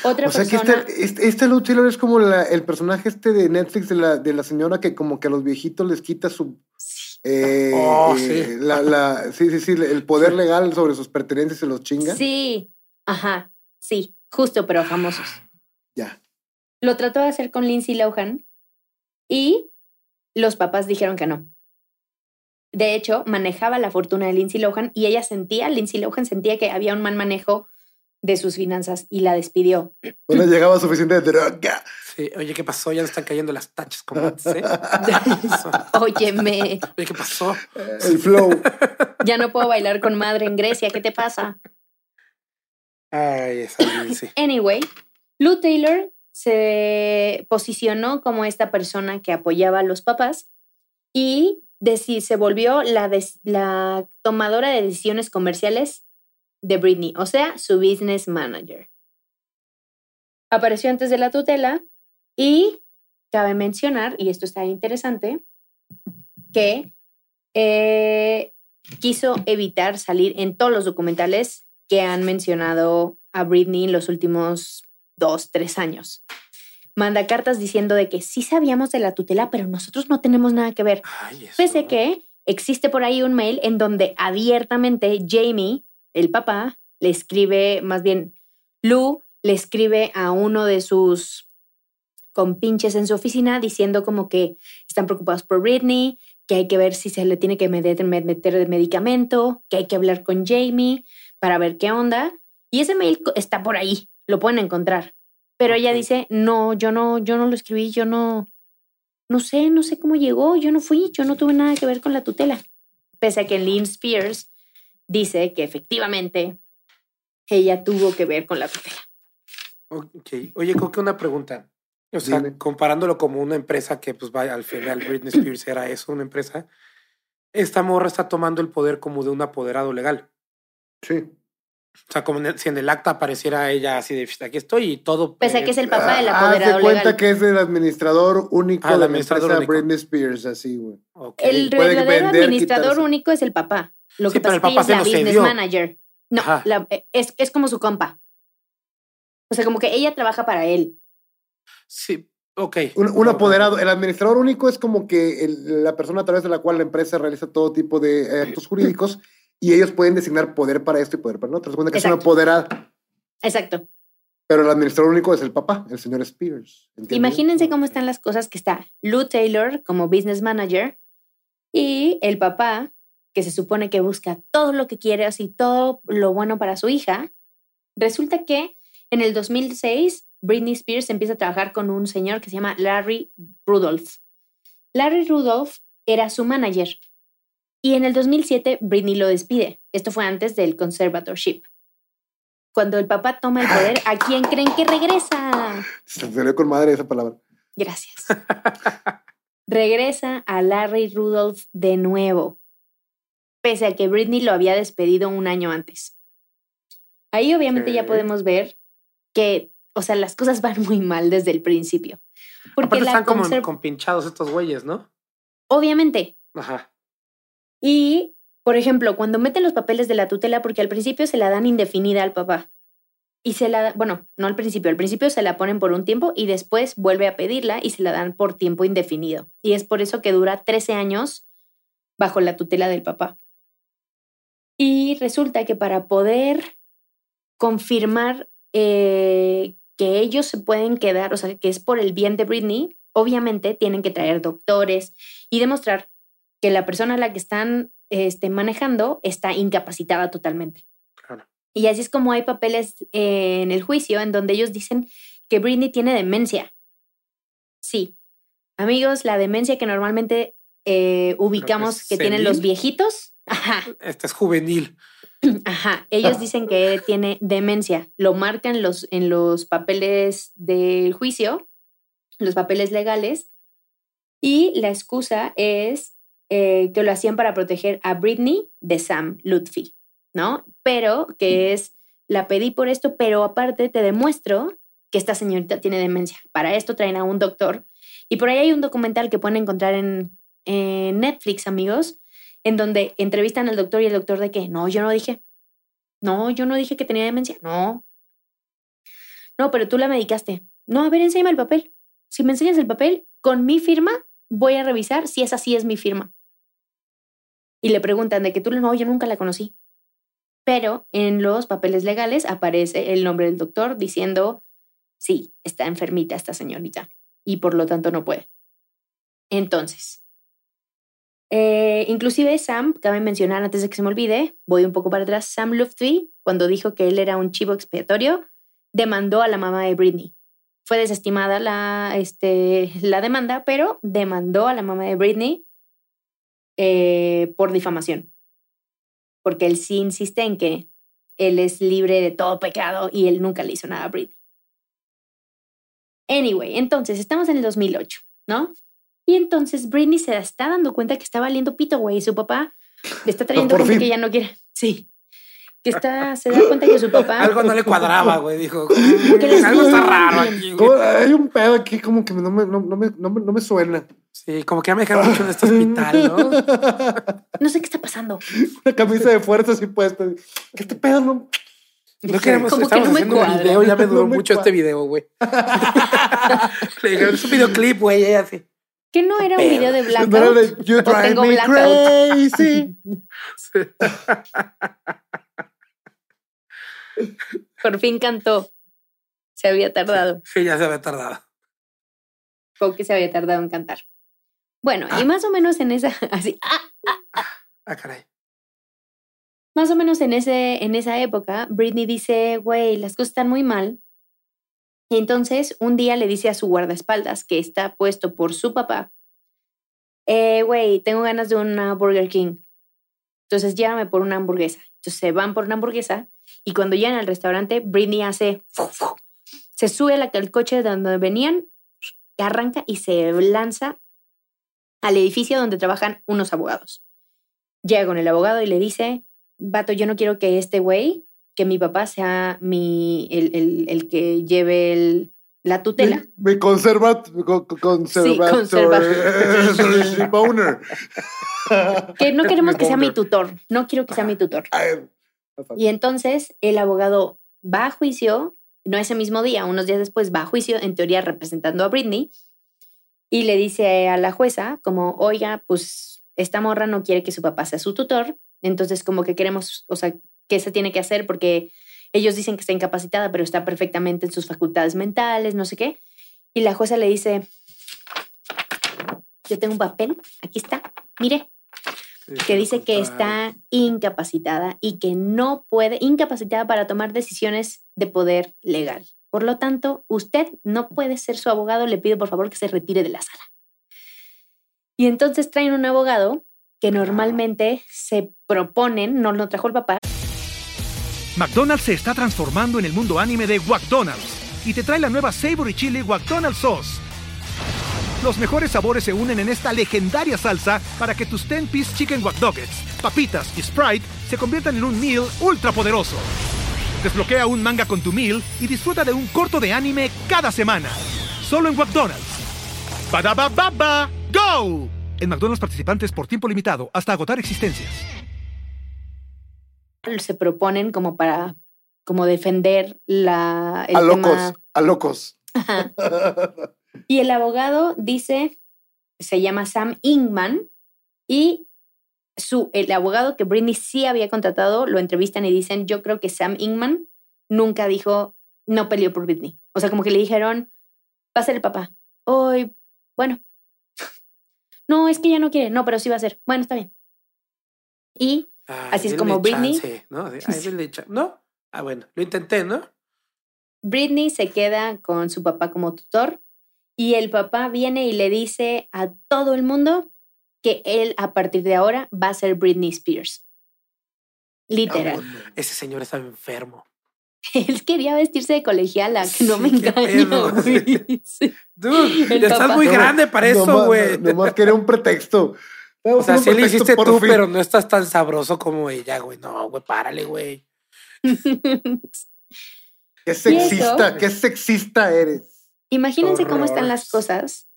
Otra O sea que persona... este, este, este Lou Taylor es como la- el personaje este de Netflix de la, de la señora que como que a los viejitos les quita su... eh, Oh, eh, sí. La, la, sí, sí, sí, el poder legal sobre sus pertenencias se los chinga. Sí, ajá, sí, justo, pero famosos. Ya. Lo trató de hacer con Lindsay Lohan y los papás dijeron que no. De hecho, manejaba la fortuna de Lindsay Lohan y ella sentía, Lindsay Lohan sentía que había un mal manejo de sus finanzas y la despidió. No le llegaba suficiente droga. Sí, oye, ¿qué pasó? Ya le están cayendo las tachas como antes, ¿eh? *laughs* Óyeme, Oye, ¿qué pasó? El flow. ya no puedo bailar con madre en Grecia, ¿qué te pasa? Ay, esa Lindsay. Anyway, Lou Taylor se posicionó como esta persona que apoyaba a los papás y deci- se volvió la tomadora de decisiones comerciales de Britney, o sea, su business manager. Apareció antes de la tutela y cabe mencionar, y esto está interesante, que eh, quiso evitar salir en todos los documentales que han mencionado a Britney en los últimos dos, tres años. Manda cartas diciendo de que sí sabíamos de la tutela, pero nosotros no tenemos nada que ver. Ay. Pese que existe por ahí un mail en donde abiertamente Jamie, el papá, le escribe, más bien Lou, le escribe a uno de sus con pinches en su oficina diciendo como que están preocupados por Britney, que hay que ver si se le tiene que meter, meter de medicamento, que hay que hablar con Jamie para ver qué onda. Y ese mail está por ahí, lo pueden encontrar. Pero ella dice, no, yo no, yo no lo escribí, yo no, no sé, no sé cómo llegó, yo no fui, yo no tuve nada que ver con la tutela. Pese a que Lynn Spears dice que efectivamente ella tuvo que ver con la tutela. Ok. Oye, creo que una pregunta. O sea, comparándolo como una empresa que, pues, vaya, al final Britney Spears era eso, una empresa. Esta morra está tomando el poder como de un apoderado legal. Sí. O sea, como si en el acta apareciera ella así de aquí estoy y todo. Pese a que es el papá del apoderado Haz de cuenta que es el administrador único ah, de la empresa Britney Spears, así, güey. El verdadero administrador único es el papá. Lo que pasa es que ella es la business manager. No, es, es como su compa. O sea, como que ella trabaja para él. Sí, ok. Un, apoderado, el administrador único es como que la persona a través de la cual la empresa realiza todo tipo de eh, actos jurídicos y ellos pueden designar poder para esto y poder para lo otro. Se que es una apoderada. Exacto. Pero el administrador único es el papá, el señor Spears. Imagínense cómo están las cosas que está Lou Taylor como business manager y el papá, que se supone que busca todo lo que quiere, así todo lo bueno para su hija. Resulta que en el 2006 Britney Spears empieza a trabajar con un señor que se llama Larry Rudolph. Larry Rudolph era su manager y en el 2007 Britney lo despide. Esto fue antes del conservatorship. Cuando el papá toma el poder, ¿a quién creen que regresa? Se salió con madre esa palabra. Gracias. regresa a Larry Rudolph de nuevo, pese a que Britney lo había despedido un año antes. Ahí obviamente ya podemos ver que o sea, las cosas van muy mal desde el principio. Porque están como con pinchados estos güeyes, ¿no? Obviamente. Ajá. Y, por ejemplo, cuando meten los papeles de la tutela, porque al principio se la dan indefinida al papá. Y se la, bueno, no al principio, al principio se la ponen por un tiempo y después vuelve a pedirla y se la dan por tiempo indefinido. Y es por eso que dura 13 años bajo la tutela del papá. Y resulta que para poder confirmar eh, que ellos se pueden quedar, o sea, que es por el bien de Britney, obviamente tienen que traer doctores y demostrar que la persona a la que están este, manejando está incapacitada totalmente. Y así es como hay papeles en el juicio en donde ellos dicen que Britney tiene demencia. Sí. Amigos, la demencia que normalmente eh, ubicamos que, tienen los viejitos. Esta es juvenil. *clears throat* Ajá, ellos dicen que tiene demencia, lo marcan los, en los papeles del juicio, los papeles legales, y la excusa es eh, que lo hacían para proteger a Britney de Sam Lutfi, ¿no? Pero que es, la pedí por esto, pero aparte te demuestro que esta señorita tiene demencia. Para esto traen a un doctor. Y por ahí hay un documental que pueden encontrar en, en Netflix, amigos, en donde entrevistan al doctor y el doctor de que, no, yo no dije, no, yo no dije que tenía demencia, no. No, pero tú la medicaste. No, a ver, enséñame el papel. Si me enseñas el papel, con mi firma voy a revisar si esa sí es mi firma. Y le preguntan de que tú, no, yo nunca la conocí. Pero en los papeles legales aparece el nombre del doctor diciendo, sí, está enfermita esta señorita y por lo tanto no puede. Entonces, eh, inclusive Sam, cabe mencionar antes de que se me olvide, voy un poco para atrás, Sam Lufty, cuando dijo que él era un chivo expiatorio, demandó a la mamá de Britney. Fue desestimada la, este, la demanda, pero demandó a la mamá de Britney eh, por difamación. Porque él sí insiste en que él es libre de todo pecado y él nunca le hizo nada a Britney. Anyway, entonces estamos en el 2008, ¿no? Y entonces Britney se está dando cuenta que está valiendo pito, güey. Y su papá le está trayendo porque que ya no quiere. Sí. Que está, se da cuenta que su papá. *laughs* Algo no le cuadraba, güey. Dijo, *laughs* algo está raro aquí. Hay un pedo aquí como que no me, no, me, no, me, no me suena. Sí, como que ya me dejaron mucho en este hospital, ¿no? *laughs* No sé qué está pasando. Una camisa de fuerza así puesta. ¿Qué este pedo no? No queremos, como estamos que no haciendo un video, ya me duró mucho este video, güey. *laughs* Le dijeron, es un videoclip, güey, ella así. ¿Qué no era un video de blackout? No era de You Drive Me Crazy. Por fin cantó. Se había tardado. Sí, ya se había tardado. con que se había tardado en cantar. Bueno, y más o menos en esa, *laughs* así, ah, ah, ah. ah caray. Más o menos en, ese, en esa época, Britney dice, güey, las cosas están muy mal. Y entonces un día le dice a su guardaespaldas, que está puesto por su papá, eh, güey, tengo ganas de una Burger King. Entonces llévame por una hamburguesa. Entonces se van por una hamburguesa y cuando llegan al restaurante, Britney hace, *laughs* se sube al coche de donde venían, arranca y se lanza al edificio donde trabajan unos abogados. Llega con el abogado y le dice, vato, yo no quiero que este güey, que mi papá sea mi, el, el, el que lleve el, la tutela. Me, conserva, conserva, que no *laughs* queremos que sea mi tutor, no quiero que sea mi tutor. Y entonces el abogado va a juicio, no ese mismo día, unos días después va a juicio, en teoría representando a Britney, y le dice a la jueza como, oiga, pues esta morra no quiere que su papá sea su tutor, entonces como que queremos, o sea, ¿qué se tiene que hacer? Porque ellos dicen que está incapacitada, pero está perfectamente en sus facultades mentales, no sé qué. Y la jueza le dice, yo tengo un papel, aquí está, mire, que dice que está incapacitada y que no puede, incapacitada para tomar decisiones de poder legal. Por lo tanto, usted no puede ser su abogado, le pido por favor que se retire de la sala. Y entonces traen un abogado que normalmente se proponen, no lo trajo el papá. McDonald's se está transformando en el mundo anime de McDonald's y te trae la nueva Savory Chili McDonald's Sauce los mejores sabores se unen en esta legendaria salsa para que tus 10-piece chicken wack papitas y Sprite se conviertan en un meal ultra poderoso. Desbloquea un manga con tu meal y disfruta de un corto de anime cada semana. Solo en McDonald's. ba baba go! En McDonald's participantes por tiempo limitado hasta agotar existencias. Se proponen como para como defender la a locos, a locos. *laughs* Y el abogado dice, se llama Sam Ingman, y su, el abogado que Britney sí había contratado lo entrevistan y dicen, yo creo que Sam Ingman nunca dijo, no peleó por Britney. O sea, como que le dijeron, va a ser el papá. Hoy, bueno. *laughs* No, es que ya no quiere. No, pero sí va a ser. Bueno, está bien. Y así es como Britney. ¿no? *laughs* ¿no? Ah, bueno, lo intenté, ¿no? Britney se queda con su papá como tutor y el papá viene y le dice a todo el mundo que él a partir de ahora va a ser Britney Spears. Literal. ese señor estaba enfermo. *laughs* Él quería vestirse de colegiala, que no me engaño, *laughs* güey. Dude, ya estás muy grande para eso, güey. No, nomás quería un pretexto. O sea, sí lo hiciste tú, pero no estás tan sabroso como ella, güey. No, güey, párale, güey. *laughs* qué sexista, qué sexista eres. Imagínense cómo están las cosas,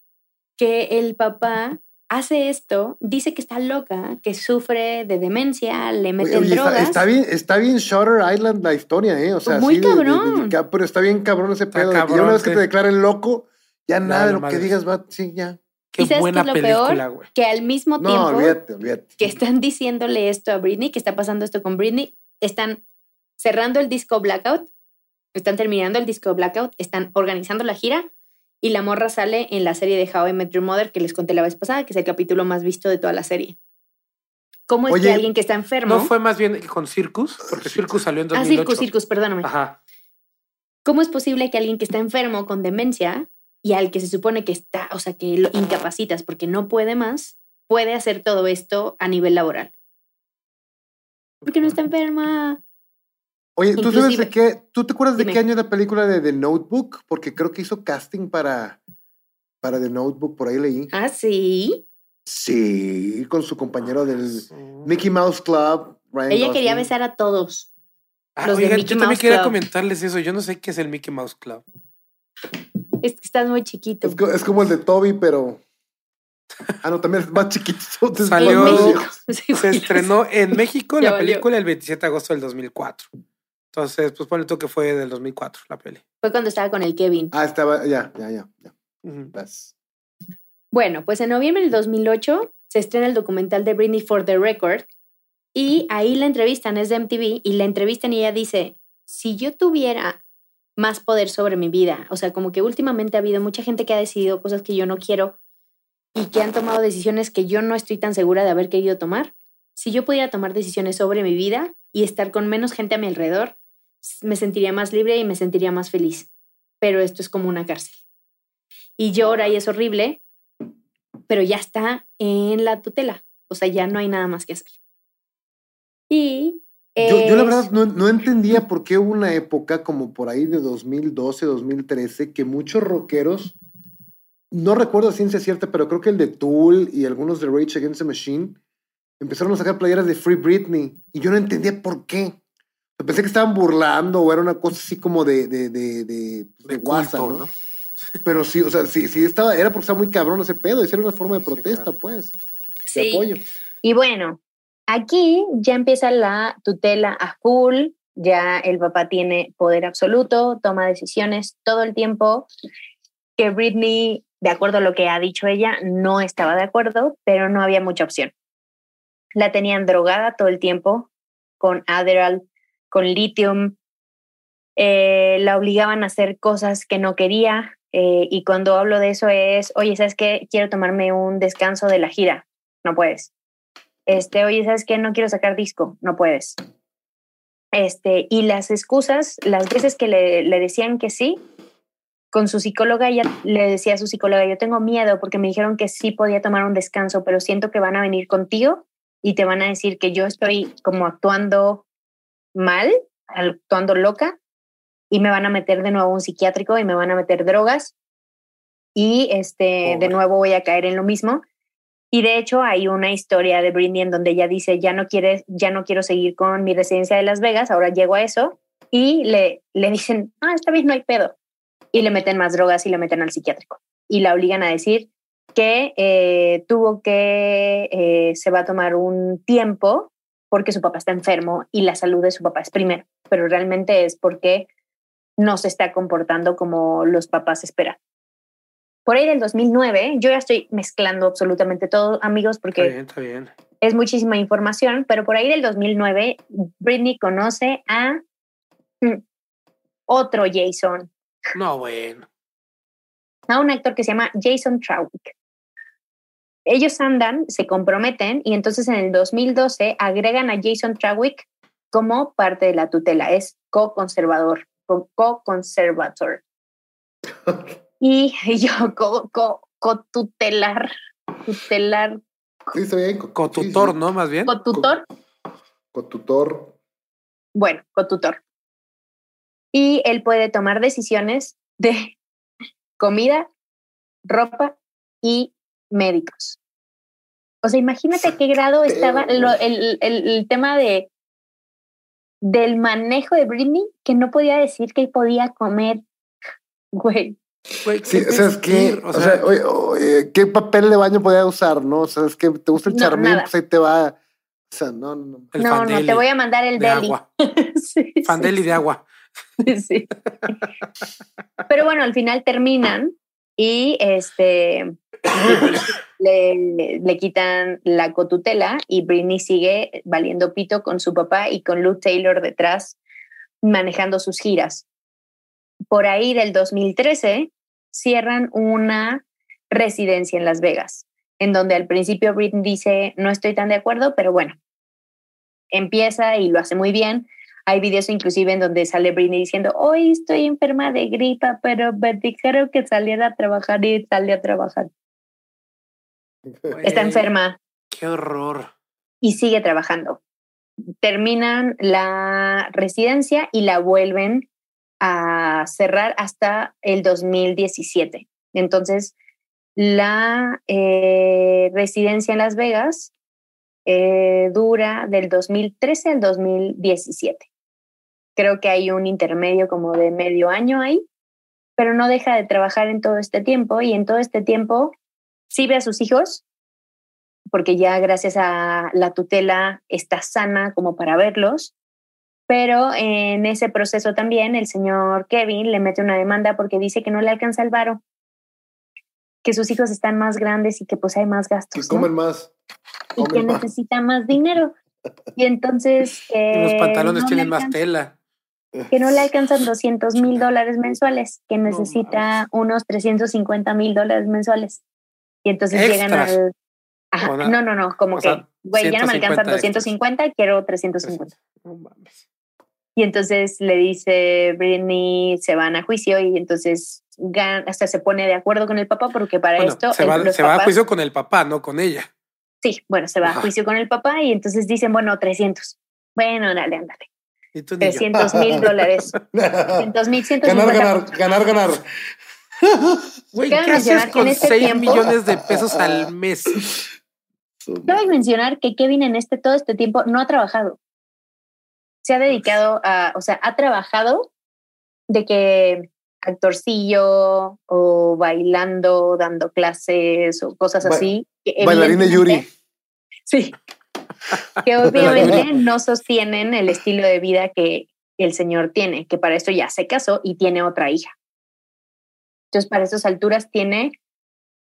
que el papá hace esto, dice que está loca, que sufre de demencia, le meten drogas. Está, bien, está bien Shutter Island la historia, ¿eh? O sea, muy cabrón. pero está bien cabrón ese pedo. una vez que te declaren loco, ya nada de lo que digas va, sí, ya. Qué buena lo peor? Que al mismo tiempo que están diciéndole esto a Britney, que está pasando esto con Britney, están cerrando el disco Blackout están terminando el disco Blackout, están organizando la gira y la morra sale en la serie de How I Met Your Mother que les conté la vez pasada, que es el capítulo más visto de toda la serie. ¿Cómo es que alguien que está enfermo... ¿No fue más bien con Circus? Porque Circus salió en 2008. Ah, Circus, Circus, perdóname. Ajá. ¿Cómo es posible que alguien que está enfermo con demencia y al que se supone que está, o sea, que lo incapacitas porque no puede más, puede hacer todo esto a nivel laboral? Porque no está enferma. Oye, ¿tú sabes de qué? ¿Tú te acuerdas de qué año la película de The Notebook? Porque creo que hizo casting para, para The Notebook, por ahí leí. Ah, sí. Sí, con su compañero del ah, Mickey Mouse Club. Ella quería besar a todos. Ah, los oigan, yo también quería comentarles eso. Yo no sé qué es el Mickey Mouse Club. Es que estás muy chiquito. Es, como el de Toby, pero. Ah, no, también es más chiquito. *laughs* Salió, *laughs* se estrenó en México la película el 27 de agosto del 2004. Entonces, pues ponle tú que fue del 2004 la peli. Fue cuando estaba con el Kevin. Ah, estaba, ya, ya, ya. ya. Bueno, pues en noviembre del 2008 se estrena el documental de Britney for the Record y ahí la entrevistan, es de MTV, y la entrevistan y ella dice, si yo tuviera más poder sobre mi vida. O sea, como que últimamente ha habido mucha gente que ha decidido cosas que yo no quiero y que han tomado decisiones que yo no estoy tan segura de haber querido tomar. Si yo pudiera tomar decisiones sobre mi vida y estar con menos gente a mi alrededor, me sentiría más libre y me sentiría más feliz. Pero esto es como una cárcel. Y llora y es horrible, pero ya está en la tutela. O sea, ya no hay nada más que hacer. Y yo, la verdad no, entendía por qué hubo una época como por ahí de 2012, 2013, que muchos rockeros, no recuerdo ciencia cierta, pero creo que el de Tool y algunos de Rage Against the Machine, empezaron a sacar playeras de Free Britney. Y yo no entendía por qué. Pensé que estaban burlando o era una cosa así como de, de, de, de, WhatsApp, ¿no? Pero sí, o sea, sí, sí estaba, era porque estaba muy cabrón ese pedo, era una forma de protesta, pues. Sí. De apoyo. Y bueno, Aquí ya empieza la tutela a full, ya el papá tiene poder absoluto, toma decisiones todo el tiempo, que Britney, de acuerdo a lo que ha dicho ella, no estaba de acuerdo, pero no había mucha opción. La tenían drogada todo el tiempo con Adderall, con lithium, eh, la obligaban a hacer cosas que no quería, eh, y cuando hablo de eso es, oye, ¿sabes qué? Quiero tomarme un descanso de la gira. No puedes este, oye, ¿sabes qué? No quiero sacar disco, no puedes. Este, y las excusas, las veces que le, le decían que sí, con su psicóloga, ella le decía a su psicóloga, yo tengo miedo porque me dijeron que sí podía tomar un descanso, pero siento que van a venir contigo y te van a decir que yo estoy como actuando mal, actuando loca, y me van a meter de nuevo un psiquiátrico y me van a meter drogas y este, de nuevo voy a caer en lo mismo. Y de hecho hay una historia de Britney en donde ella dice, ya no, quiere, ya no quiero seguir con mi residencia de Las Vegas, ahora llego a eso. Y le, le dicen, ah, esta vez no hay pedo. Y le meten más drogas y le meten al psiquiátrico. Y la obligan a decir que eh, tuvo que, eh, se va a tomar un tiempo porque su papá está enfermo y la salud de su papá es primero, pero realmente es porque no se está comportando como los papás esperan por ahí del 2009, yo ya estoy mezclando absolutamente todo, amigos, porque es muchísima información, pero por ahí del 2009, Britney conoce a mm, otro Jason. No, bueno. A un actor que se llama Jason Trawick. Ellos andan, se comprometen y entonces en el 2012 agregan a Jason Trawick como parte de la tutela. Es co-conservador, co-conservator. Y, *laughs* yo, co, co, cotutelar, tutelar. Sí, está bien. Cotutor, ¿no? Más bien. Cotutor. Cotutor. Bueno, cotutor. Y él puede tomar decisiones de comida, ropa y médicos. O sea, imagínate qué grado estaba el, el, el, tema de del manejo de Britney que no podía decir que podía comer. Güey, sí, o sea, es que, o sea, oye, ¿qué papel de baño podía usar, no? O sea, es que te gusta el charmín, pues ahí te va. O sea, no, no. no, no, te voy a mandar el de agua. *laughs* sí, Fandeli de agua. *laughs* sí. Pero bueno, al final terminan y este *coughs* le, le, quitan la cotutela y Britney sigue valiendo pito con su papá y con Luke Taylor detrás manejando sus giras por ahí del 2013 cierran una residencia en Las Vegas, en donde al principio Britney dice, no estoy tan de acuerdo, pero bueno, empieza y lo hace muy bien. Hay videos inclusive en donde sale Britney diciendo, hoy estoy enferma de gripa, pero me dijeron que saliera a trabajar y salí a trabajar. Está enferma. Qué horror. Y sigue trabajando. Terminan la residencia y la vuelven a cerrar hasta el 2017. Entonces, la eh, residencia en Las Vegas eh, dura del 2013 al 2017. Creo que hay un intermedio como de medio año ahí, pero no deja de trabajar en todo este tiempo y en todo este tiempo sí ve a sus hijos, porque ya gracias a la tutela está sana como para verlos, pero en ese proceso también el señor Kevin le mete una demanda porque dice que no le alcanza el varo, que sus hijos están más grandes y que pues hay más gastos. Que comen más. y que necesita más dinero. Y entonces... *laughs* los pantalones tienen más tela. que no le alcanzan *laughs* 200 mil dólares mensuales, que necesita unos 350 mil dólares mensuales. Y entonces llegan al... no, no, no, como que, güey, ya no me alcanzan 250, quiero 350. Y entonces le dice Britney, se van a juicio y entonces hasta se pone de acuerdo con el papá porque para esto... Se, va, se va, a juicio con el papá, no con ella. Sí, bueno, se va a juicio con el papá y entonces dicen, bueno, 300. Bueno, dale, ándale. 300 mil dólares. *laughs* 300 mil, Ganar, ganar, ganar, ganar. Güey, ¿qué haces con 6 este millones de pesos al mes? *laughs* Cabe mencionar que Kevin en este todo este tiempo no ha trabajado. Se ha dedicado a, o sea, ha trabajado de que actorcillo o bailando, dando clases o cosas así. Bailarina Yuri. Sí, *laughs* que obviamente no sostienen el estilo de vida que el señor tiene, que para esto ya se casó y tiene otra hija. Entonces, para estas alturas tiene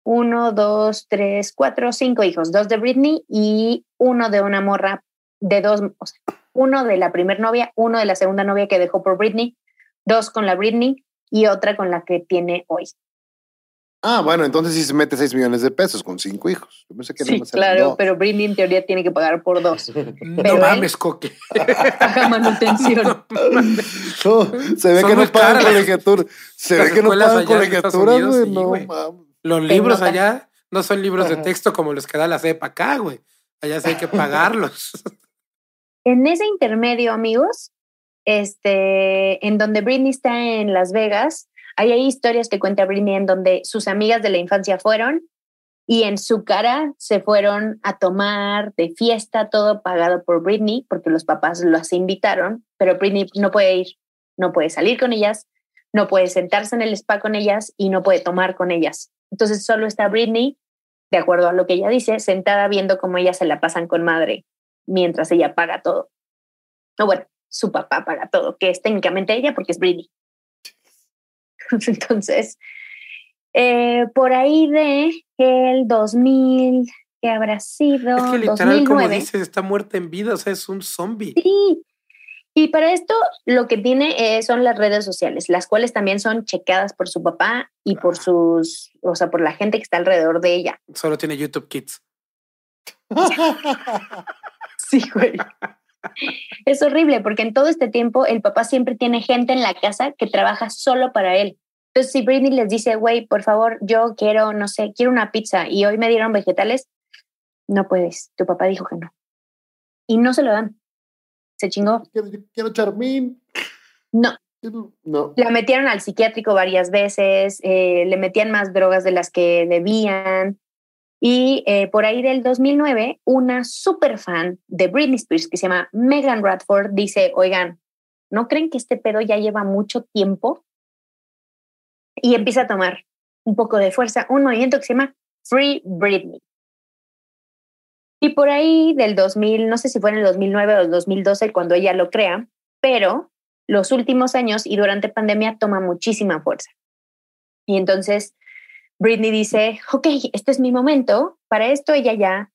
uno, dos, tres, cuatro, cinco hijos, dos de Britney y uno de una morra de dos, o sea, uno de la primera novia, uno de la segunda novia que dejó por Britney, dos con la Britney y otra con la que tiene hoy. Ah, bueno, entonces sí se mete 6 millones de pesos con cinco hijos. sí, claro, pero Britney en teoría tiene que pagar por dos. *laughs* no mames, coque. Paga manutención. *laughs* se ve que no pagan colegiatura. Se ve que no pagan colegiatura, güey. no, Los libros allá no son libros de texto como los que da la CEPA acá, güey. Allá sí hay que pagarlos. *laughs* en ese intermedio, amigos, este, en donde Britney está en Las Vegas, hay, historias que cuenta Britney en donde sus amigas de la infancia fueron y en su cara se fueron a tomar de fiesta, todo pagado por Britney, porque los papás las invitaron, pero Britney no puede ir, no puede salir con ellas, no puede sentarse en el spa con ellas y no puede tomar con ellas. Entonces solo está Britney, de acuerdo a lo que ella dice, sentada viendo cómo ellas se la pasan con madre mientras ella paga todo. No, bueno, su papá paga todo, que es técnicamente ella porque es Britney. *laughs* Entonces, eh, por ahí de el 2000, que habrá sido. Es que literal, como dices, está muerta en vida, o sea, es un zombie. Sí. Y para esto lo que tiene eh, son las redes sociales, las cuales también son checadas por su papá y por sus, o sea, por la gente que está alrededor de ella. Solo tiene YouTube Kids. *laughs* sí, güey. Es horrible porque en todo este tiempo el papá siempre tiene gente en la casa que trabaja solo para él. Entonces, si Britney les dice, güey, por favor, yo quiero, no sé, quiero una pizza y hoy me dieron vegetales, no puedes. Tu papá dijo que no. Y no se lo dan. Se chingó. Quiero, quiero charmín. No. No. La metieron al psiquiátrico varias veces, eh, le metían más drogas de las que debían. Y eh, por ahí del 2009, una super fan de Britney Spears que se llama Megan Radford dice, oigan, ¿no creen que este pedo ya lleva mucho tiempo? Y empieza a tomar un poco de fuerza, un movimiento que se llama Free Britney. Y por ahí del 2000, no sé si fue en el 2009 o el 2012 cuando ella lo crea, pero los últimos años y durante pandemia toma muchísima fuerza. Y entonces Britney dice, ok, este es mi momento. Para esto ella ya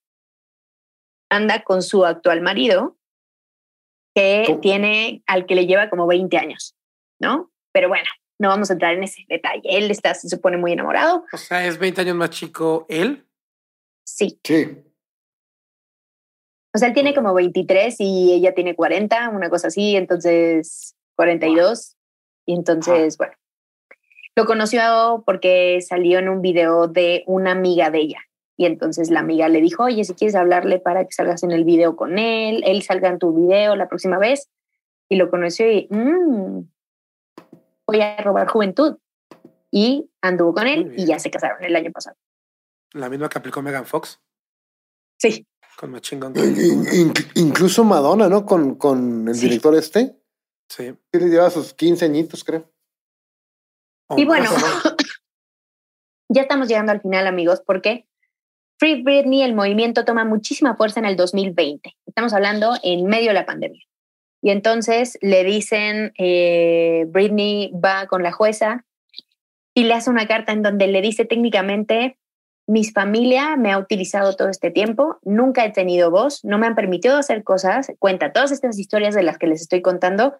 anda con su actual marido, que tiene al que le lleva como 20 años, ¿no? Pero bueno, no vamos a entrar en ese detalle. Él está, se supone, muy enamorado. O sea, ¿es 20 años más chico él? Sí. Sí. O sea, él tiene como 23 y ella tiene 40, una cosa así, entonces 42. Y entonces, bueno, lo conoció porque salió en un video de una amiga de ella. Y entonces la amiga le dijo, oye, si quieres hablarle para que salgas en el video con él, él salga en tu video la próxima vez. Y lo conoció y, mmm, voy a robar juventud. Y anduvo con él y ya se casaron el año pasado. La misma que aplicó Megan Fox. Sí. Con Machine incluso Madonna, ¿no? Con, con el director este. Sí. Sí, le lleva sus 15 añitos, creo. Y bueno, *coughs* ya estamos llegando al final, amigos, porque Free Britney, el movimiento toma muchísima fuerza en el 2020. Estamos hablando en medio de la pandemia. Y entonces le dicen, eh, Britney va con la jueza y le hace una carta en donde le dice técnicamente, mi familia me ha utilizado todo este tiempo, nunca he tenido voz, no me han permitido hacer cosas, cuenta todas estas historias de las que les estoy contando,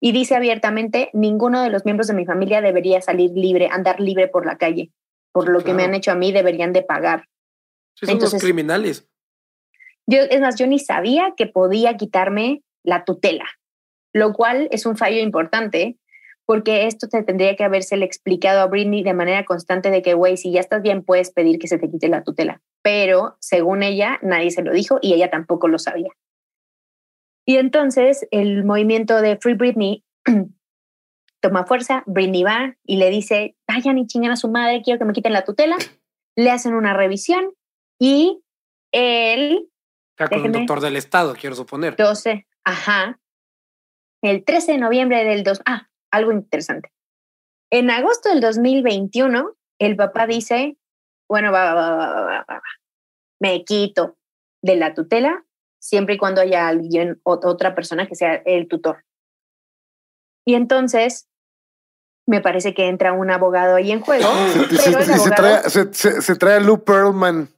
y dice abiertamente, ninguno de los miembros de mi familia debería salir libre, andar libre por la calle. Por lo que me han hecho a mí, deberían de pagar. Sí, son criminales. Yo, es más, yo ni sabía que podía quitarme la tutela, lo cual es un fallo importante porque esto te tendría que haberse explicado a Britney de manera constante de que, güey, si ya estás bien, puedes pedir que se te quite la tutela. Pero según ella, nadie se lo dijo y ella tampoco lo sabía. Y entonces el movimiento de Free Britney *clears throat* toma fuerza, Britney va y le dice, vayan y chingan a su madre, quiero que me quiten la tutela. Le hacen una revisión y él... con un doctor del Estado, quiero suponer. 12, ajá. El 13 de noviembre del 2... Ah, algo interesante. En agosto del 2021, el papá dice, bueno, va, va, va, va, va, me quito de la tutela siempre y cuando haya alguien, otra persona que sea el tutor. Y entonces me parece que entra un abogado ahí en juego. se, trae, a Lou Pearlman,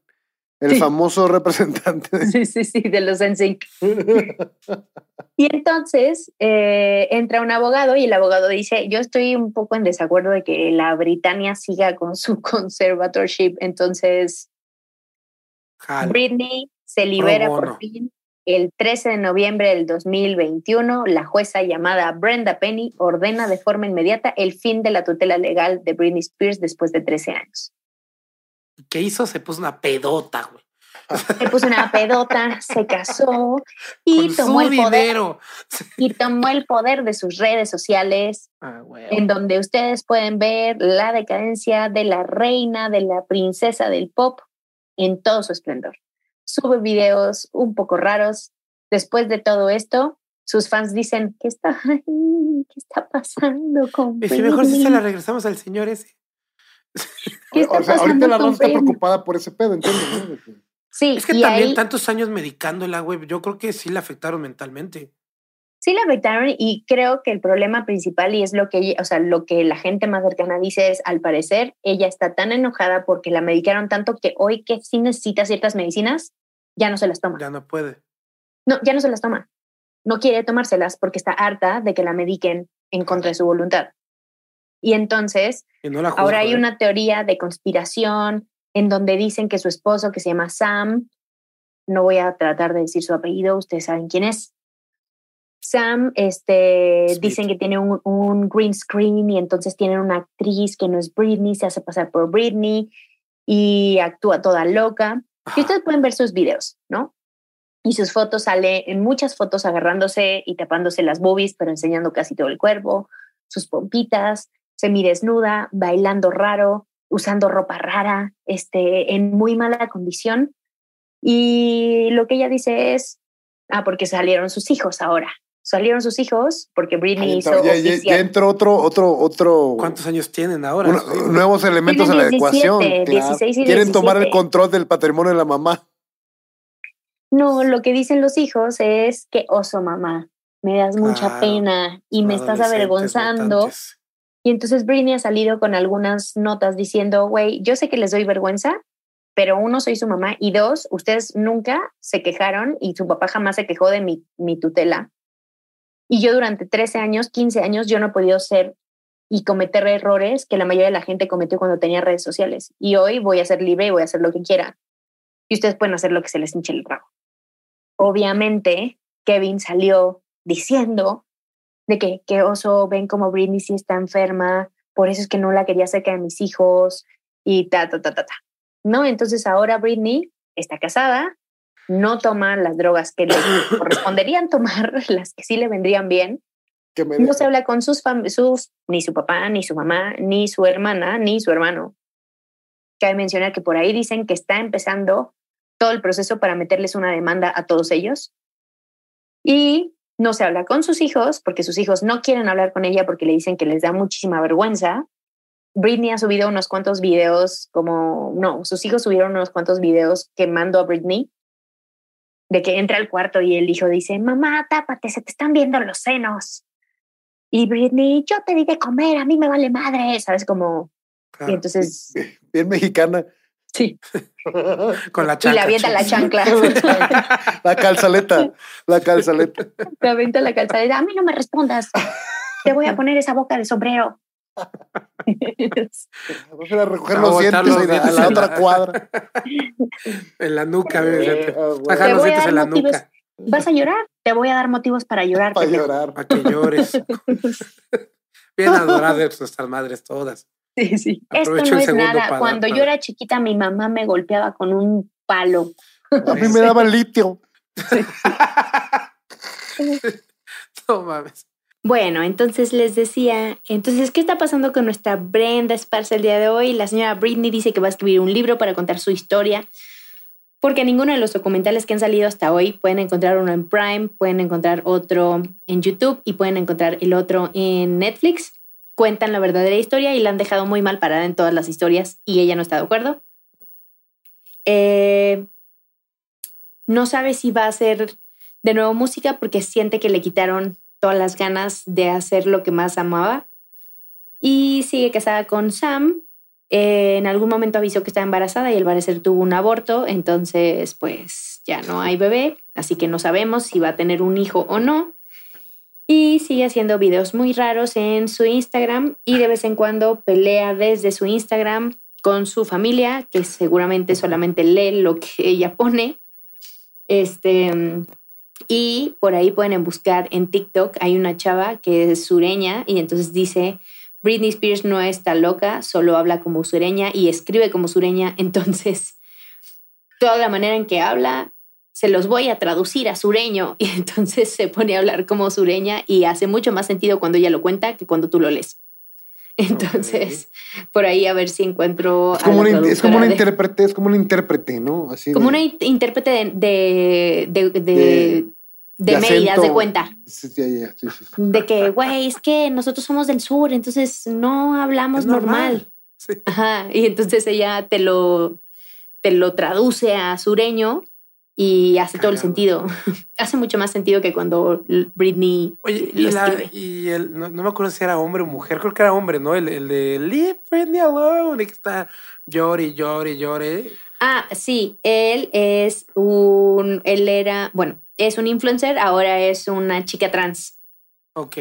el famoso representante. Sí, sí, sí, de los NSYNC. *laughs* y entonces eh, entra un abogado y el abogado dice, yo estoy un poco en desacuerdo de que la Britania siga con su *laughs* conservatorship, entonces Britney se libera por fin. El 13 de noviembre del 2021, la jueza llamada Brenda Penny ordena de forma inmediata el fin de la tutela legal de Britney Spears después de 13 años. ¿Qué hizo? Se puso una pedota, güey. Se puso una pedota, se casó *laughs* y tomó el poder. Y tomó el poder de sus redes sociales, ah, en donde ustedes pueden ver la decadencia de la reina, de la princesa del pop en todo su esplendor sube videos un poco raros. Después de todo esto, sus fans dicen, ¿qué está, *laughs* ¿qué está pasando con Es mejor si se la regresamos al señor ese. *laughs* o sea, ahorita la Ron está preocupada por ese pedo, ¿entiendes? Sí, es que también tantos años medicándola, güey, yo creo que sí la afectaron mentalmente sí la afectaron y creo que el problema principal y es lo que, o sea, lo que la gente más cercana dice es, al parecer, ella está tan enojada porque la medicaron tanto que hoy que sí necesita ciertas medicinas, ya no se las toma. Ya no puede. No, ya no se las toma. No quiere tomárselas porque está harta de que la mediquen en contra de su voluntad. Y entonces, ahora hay ¿eh? una teoría de conspiración en donde dicen que su esposo, que se llama Sam, no voy a tratar de decir su apellido, ustedes saben quién es, Sam, este, dicen que tiene un, green screen y entonces tienen una actriz que no es Britney, se hace pasar por Britney y actúa toda loca. Y ustedes pueden ver sus videos, ¿no? Y sus fotos sale en muchas fotos agarrándose y tapándose las boobies, pero enseñando casi todo el cuerpo, sus pompitas, desnuda, bailando raro, usando ropa rara, este, en muy mala condición. Y lo que ella dice es, ah, porque salieron sus hijos ahora salieron sus hijos porque Britney hizo ya, ya, entró otro otro otro ¿Cuántos años tienen ahora? nuevos elementos en la ecuación. Quieren tomar el control del patrimonio de la mamá. No, lo que dicen los hijos es que oso mamá, me das mucha pena y me estás avergonzando. Y entonces Britney ha salido con algunas notas diciendo, güey, yo sé que les doy vergüenza, pero uno, soy su mamá y dos, ustedes nunca se quejaron y su papá jamás se quejó de mi, mi tutela y yo durante 13 años, 15 años, yo no he podido ser y cometer errores que la mayoría de la gente cometió cuando tenía redes sociales. Y hoy voy a ser libre y voy a hacer lo que quiera. Y ustedes pueden hacer lo que se les hinche el rabo. Obviamente, Kevin salió diciendo de que, que oso, ven como Britney sí está enferma, por eso es que no la quería cerca de mis hijos y ta, ta, ta, ta, ta. ¿No? Entonces ahora Britney está casada, no toma las drogas que le *coughs* corresponderían tomar, las que sí le vendrían bien. No se habla con sus, sus, ni su papá, ni su mamá, ni su hermana, ni su hermano. Cabe mencionar que por ahí dicen que está empezando todo el proceso para meterles una demanda a todos ellos. Y no se habla con sus hijos porque sus hijos no quieren hablar con ella porque le dicen que les da muchísima vergüenza. Britney ha subido unos cuantos videos, como, no, sus hijos subieron unos cuantos videos quemando a Britney de que entra al cuarto y el hijo dice, mamá, tápate, se te están viendo los senos. Y Britney, yo te di de comer, a mí me vale madre, ¿sabes? Como... y entonces... *laughs* Bien, mexicana. Sí. *laughs* Con la Y chancla. le avienta la chancla. *laughs* La calzaleta, la calzaleta. Le avienta la calzadera. A mí no me respondas. Te voy a poner esa boca de sombrero. Vamos a ir a recoger los dientes los a la, a dientes la en la- otra cuadra. En la nuca, Vicente. Ah, güey. Baja Te los voy a dientes dar en la motivos. nuca. ¿Vas a llorar? Te voy a dar motivos para *laughs* llorar. Para llorar. Para que llores. *laughs* Bien adoradas nuestras madres todas. Sí, sí. Esto no es nada. para- Cuando para- yo era chiquita, mi mamá me golpeaba con un palo. A mí me daban litio. *laughs* No mames. Bueno, entonces les decía, entonces, ¿qué está pasando con nuestra Brenda Esparza el día de hoy? La señora Britney dice que va a escribir un libro para contar su historia, porque ninguno de los documentales que han salido hasta hoy pueden encontrar uno en Prime, pueden encontrar otro en YouTube y pueden encontrar el otro en Netflix. Cuentan la verdadera historia y la han dejado muy mal parada en todas las historias y ella no está de acuerdo. Eh, no sabe si va a hacer de nuevo música porque siente que le quitaron todas las ganas de hacer lo que más amaba. Y sigue casada con Sam. Eh, en algún momento avisó que estaba embarazada y al parecer tuvo un aborto, entonces pues ya no hay bebé, así que no sabemos si va a tener un hijo o no. Y sigue haciendo videos muy raros en su Instagram y de vez en cuando pelea desde su Instagram con su familia, que seguramente solamente lee lo que ella pone. Este, y por ahí pueden buscar en TikTok, hay una chava que es sureña y entonces dice, Britney Spears no está loca, solo habla como sureña y escribe como sureña, *laughs* entonces toda la manera en que habla se los voy a traducir a sureño *laughs* y entonces se pone a hablar como sureña y hace mucho más sentido cuando ella lo cuenta que cuando tú lo lees. Entonces, por ahí a ver si encuentro... Es como, la un, es como un traductora de- intérprete, es como un intérprete, ¿no? Así como de- una in- intérprete de, de, de, de, De- cuenta. Sí, sí, sí. De que, güey, es que nosotros somos del sur, entonces no hablamos normal. normal. Sí. Ajá. Y entonces ella te lo, te lo traduce a sureño y hace todo el sentido. *laughs* hace mucho más sentido que cuando Britney Oye, y, lo la, escribe. y el, no, no me acuerdo si era hombre o mujer, creo que era hombre, ¿no? El, el de Leave Britney Alone, y que está llore, llore, llore. Ah, sí, él es un, él era, bueno, es un influencer, ahora es una chica trans. Ok.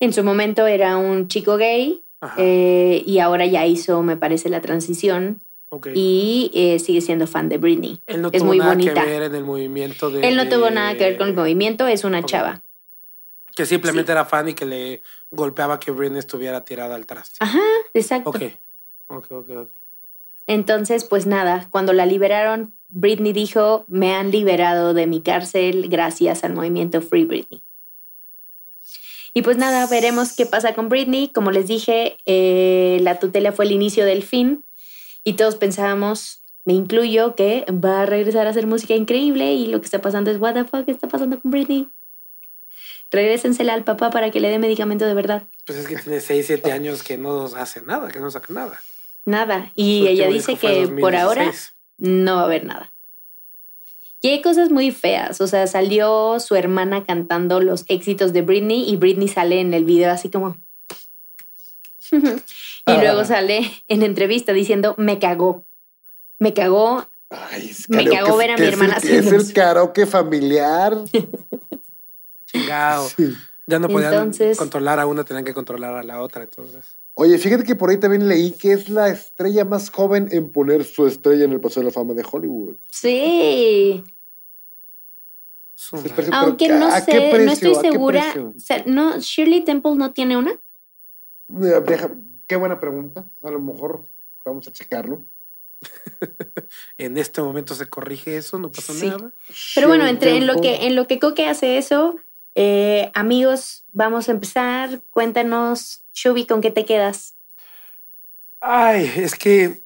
En su momento era un chico gay eh, y ahora ya hizo, me parece, la transición ok. y eh, sigue siendo fan de Britney. Él no es tuvo muy nada bonita. que ver en el movimiento de. Él no tuvo nada que ver con el movimiento, es una Ok. chava. Que simplemente era fan y que le golpeaba que Britney estuviera tirada al traste. Ajá, exacto. Ok. Ok, ok, ok. Entonces, pues nada, cuando la liberaron, Britney dijo, me han liberado de mi cárcel gracias al movimiento Free Britney. Y pues nada, veremos qué pasa con Britney. Como les dije, eh, la tutela fue el inicio del fin y todos pensábamos, me incluyo, que va a regresar a hacer música increíble y lo que está pasando es, what the fuck está pasando con Britney? Regrésensela al papá para que le dé medicamento de verdad. Pues es que tiene 6, 7 años que no hace nada, que no saca nada. Nada. Y Su ella dice que por ahora 2016. no va a haber nada. Y hay cosas muy feas. O sea, salió su hermana cantando los éxitos de Britney y Britney sale en el video así como. *laughs* y Ah. luego sale en entrevista diciendo, me cagó. Me cagó. Ay, es Me cagó ver a mi hermana el- Es el karaoke familiar. *laughs* Chingado. Sí. Ya no podían Entonces- controlar a una, tenían que controlar a la otra, entonces. Oye, fíjate que por ahí también leí que es la estrella más joven en poner su estrella en el Paseo de la Fama de Hollywood. Sí. Aunque ¿a- no sé, no estoy ¿A qué segura. O sea, no, Shirley Temple no tiene una. Deja- qué buena pregunta. A lo mejor vamos a checarlo. *laughs* En este momento se corrige eso, no pasa Sí. nada. Pero bueno, entre en lo que en lo que Coque hace eso, eh, amigos, vamos a empezar. Cuéntanos, Shubi, ¿con qué te quedas? Ay, es que,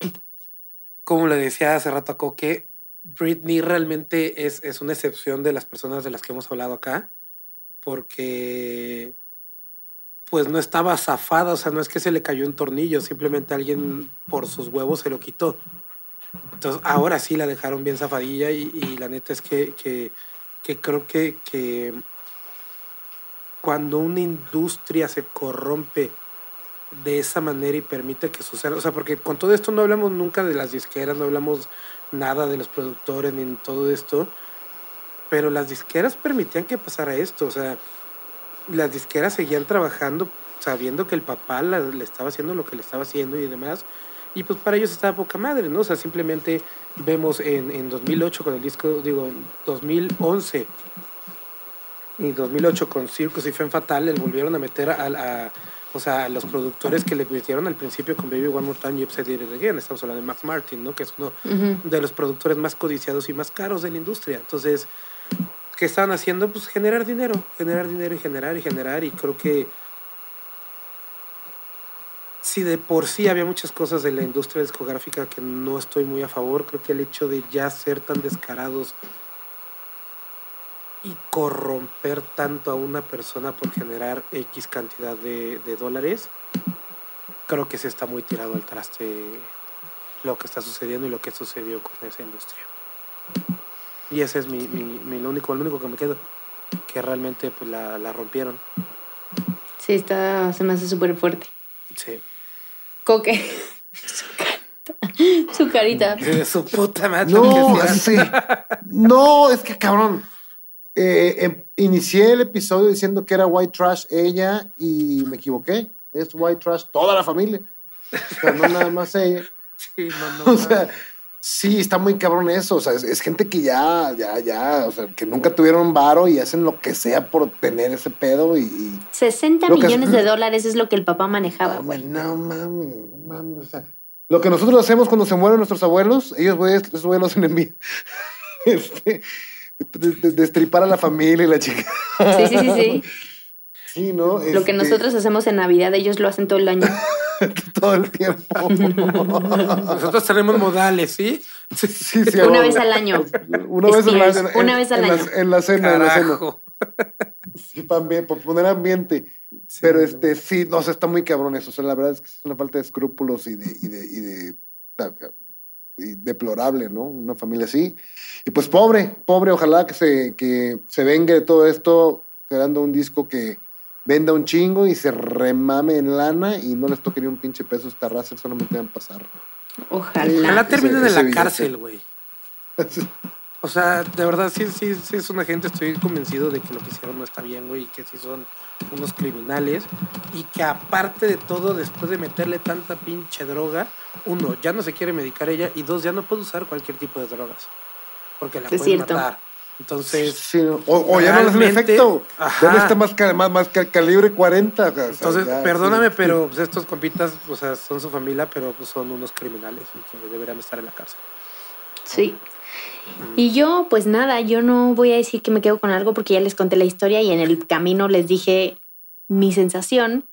como le decía hace rato a Coque, Britney realmente es, es una excepción de las personas de las que hemos hablado acá, porque pues no estaba zafada, o sea, no es que se le cayó un tornillo, simplemente alguien por sus huevos se lo quitó. Entonces, ahora sí la dejaron bien zafadilla y, la neta es que, que, que creo que, que cuando una industria se corrompe de esa manera y permite que suceda. O sea, porque con todo esto no hablamos nunca de las disqueras, no hablamos nada de los productores ni todo esto, pero las disqueras permitían que pasara esto. O sea, las disqueras seguían trabajando sabiendo que el papá le estaba haciendo lo que le estaba haciendo y demás. Y pues para ellos estaba poca madre, ¿no? O sea, simplemente vemos en, en 2008 con el disco, digo, en 2011 y 2008 con Circus y Femme Fatal, le volvieron a meter a, o sea, a los productores que le metieron al principio con Baby One More Time y Upside Down Again. Estamos hablando de Max Martin, ¿no? Que es uno de los productores más codiciados y más caros de la industria. Entonces, ¿qué estaban haciendo? Pues generar dinero, generar dinero y generar y generar. Y creo que si de por sí había muchas cosas de la industria discográfica que no estoy muy a favor, creo que el hecho de ya ser tan descarados y corromper tanto a una persona por generar X cantidad de, dólares, creo que se está muy tirado al traste lo que está sucediendo y lo que sucedió con esa industria. Y ese es mi, mi, lo único, lo único que me quedo, que realmente pues la, la rompieron. Sí, está, se me hace súper fuerte. Sí. Coque. *laughs* Su carita. De su puta madre. No, sí. no, es que cabrón. Eh, em, inicié el episodio diciendo que era white trash ella y me equivoqué. Es white trash toda la familia. O sea, no nada más ella. *laughs* Sí, no, no. O sea, sí, está muy cabrón eso. O sea, es, gente que ya, ya, ya, o sea, que nunca tuvieron varo y hacen lo que sea por tener ese pedo y. 60 millones de dólares es lo que el papá manejaba. No, no mames, mames. O sea, lo que nosotros hacemos cuando se mueren nuestros abuelos, ellos, güey, esos abuelos en envío. *laughs* Este destripar a la familia y la chica. Sí, sí, sí, sí. *laughs* Sí, ¿no? Lo que este nosotros hacemos en Navidad, ellos lo hacen todo el año. *laughs* todo el tiempo. *laughs* nosotros tenemos modales, ¿sí? Sí, sí, *laughs* sí Una vez al año. Una vez al año. Una vez al año. en la cena, en la cena. Sí, también, por poner ambiente. Pero este, sí, no, o sea, está muy cabrón eso. O sea, la verdad es que es una falta de escrúpulos y de, y de, y de deplorable, ¿no? Una familia así. Y pues pobre, pobre, ojalá que se, que se venga de todo esto creando un disco que venda un chingo y se remame en lana y no les toque ni un pinche peso esta raza, solamente van a pasar. Ojalá. Ojalá terminen en la cárcel, güey. O sea, de verdad, sí, sí, sí es una gente, estoy convencido de que lo que hicieron no está bien, güey, y que sí son unos criminales. Y que aparte de todo, después de meterle tanta pinche droga, uno, ya no se quiere medicar ella, y dos, ya no puede usar cualquier tipo de drogas. Porque la es pueden cierto. matar. Entonces. Sí, o, ya no es el efecto. Ya no está más, más, más calibre 40. Entonces, perdóname, pero pues, estos compitas, o sea, son su familia, pero pues, son unos criminales y que deberían estar en la cárcel. Sí. Y yo, pues nada, yo no voy a decir que me quedo con algo porque ya les conté la historia y en el camino les dije mi sensación.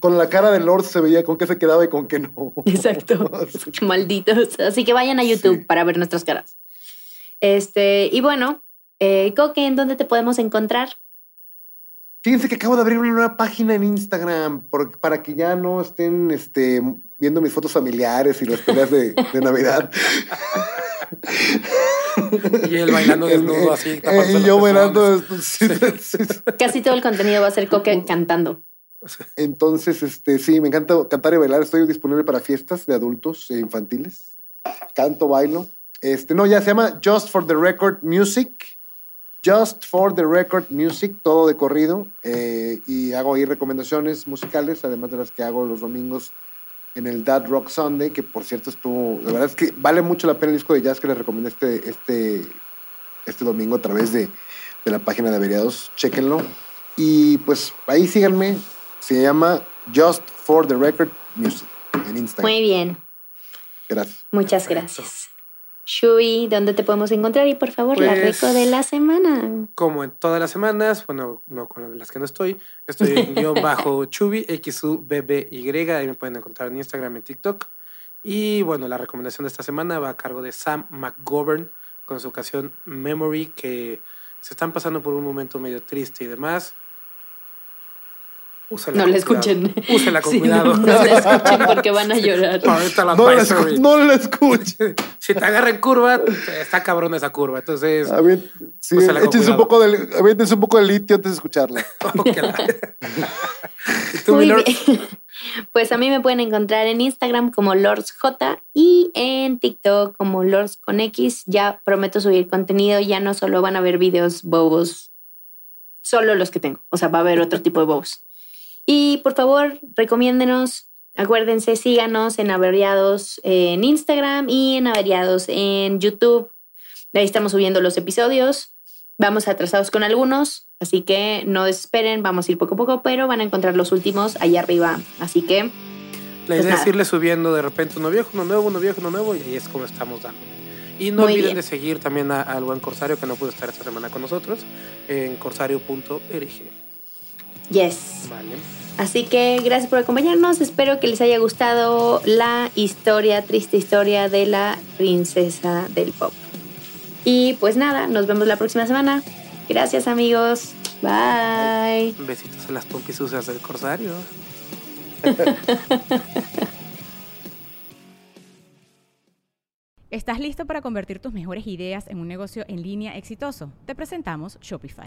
Con, la cara de Lord se veía con qué se quedaba y con qué no. *laughs* Exacto. *laughs* Malditos. Así que vayan a YouTube para ver nuestras caras. Este, y bueno, eh, Coque, ¿en dónde te podemos encontrar? Fíjense que acabo de abrir una nueva página en Instagram para que ya no estén este, viendo mis fotos familiares y las peleas de, de Navidad. *laughs* y él bailando desnudo así. Eh, y yo bailando. Casi todo el contenido va a ser Coque *laughs* cantando. Entonces, este, sí, me encanta cantar y bailar. Estoy disponible para fiestas de adultos e infantiles. Canto, bailo. Este, no, ya se llama Just for the Record Music. Just for the Record Music, todo de corrido. Eh, y hago ahí recomendaciones musicales, además de las que hago los domingos en el Dad Rock Sunday, que por cierto estuvo, la verdad es que vale mucho la pena el disco de jazz que les recomendé este, este, este domingo a través de, de la página de Averiados, chéquenlo. Y pues ahí síganme, se llama Just for the Record Music en Instagram. Muy bien. Gracias. Muchas gracias. Shui, ¿dónde te podemos encontrar? Y por favor, la pues, reco de la semana. Como en todas las semanas, bueno, no con las que no estoy, estoy en *laughs* guion bajo Chubi, X-U-B-B-Y, ahí me pueden encontrar en Instagram y TikTok. Y bueno, la recomendación de esta semana va a cargo de Sam McGovern con su ocasión Memory, que se están pasando por un momento medio triste y demás no le escuchen. Úsela con cuidado. No, le escuchen porque van a llorar. *laughs* no, le escuchen. no le escuchen. Si te agarra en curva, está cabrón esa curva. Entonces, a ver, sí, échense un, poco de, un poco de litio antes de escucharla. *laughs* *laughs* Muy bien. Pues a mí me pueden encontrar en Instagram como LordsJ y en TikTok como Lords con X. Ya prometo subir contenido, ya no solo van a ver videos bobos, solo los que tengo. O sea, va a haber otro tipo de bobos. Y por favor, recomiéndenos, acuérdense, síganos en Averiados en Instagram y en Averiados en YouTube. De ahí estamos subiendo los episodios. Vamos atrasados con algunos, así que no desesperen, vamos a ir poco a poco, pero van a encontrar los últimos ahí arriba. Así que. La idea pues es irle subiendo de repente uno viejo, uno nuevo, uno viejo, uno nuevo, y ahí es como estamos dando. Y no olviden de seguir también al buen Corsario, que no pudo estar esta semana con nosotros, en corsario.rg. Yes. Vale. Así que gracias por acompañarnos. Espero que les haya gustado la historia, triste historia de la princesa del pop. Y pues nada, nos vemos la próxima semana. Gracias amigos. Bye. Besitos en las pompis sucias del corsario. ¿Estás listo para convertir tus mejores ideas en un negocio en línea exitoso? Te presentamos Shopify.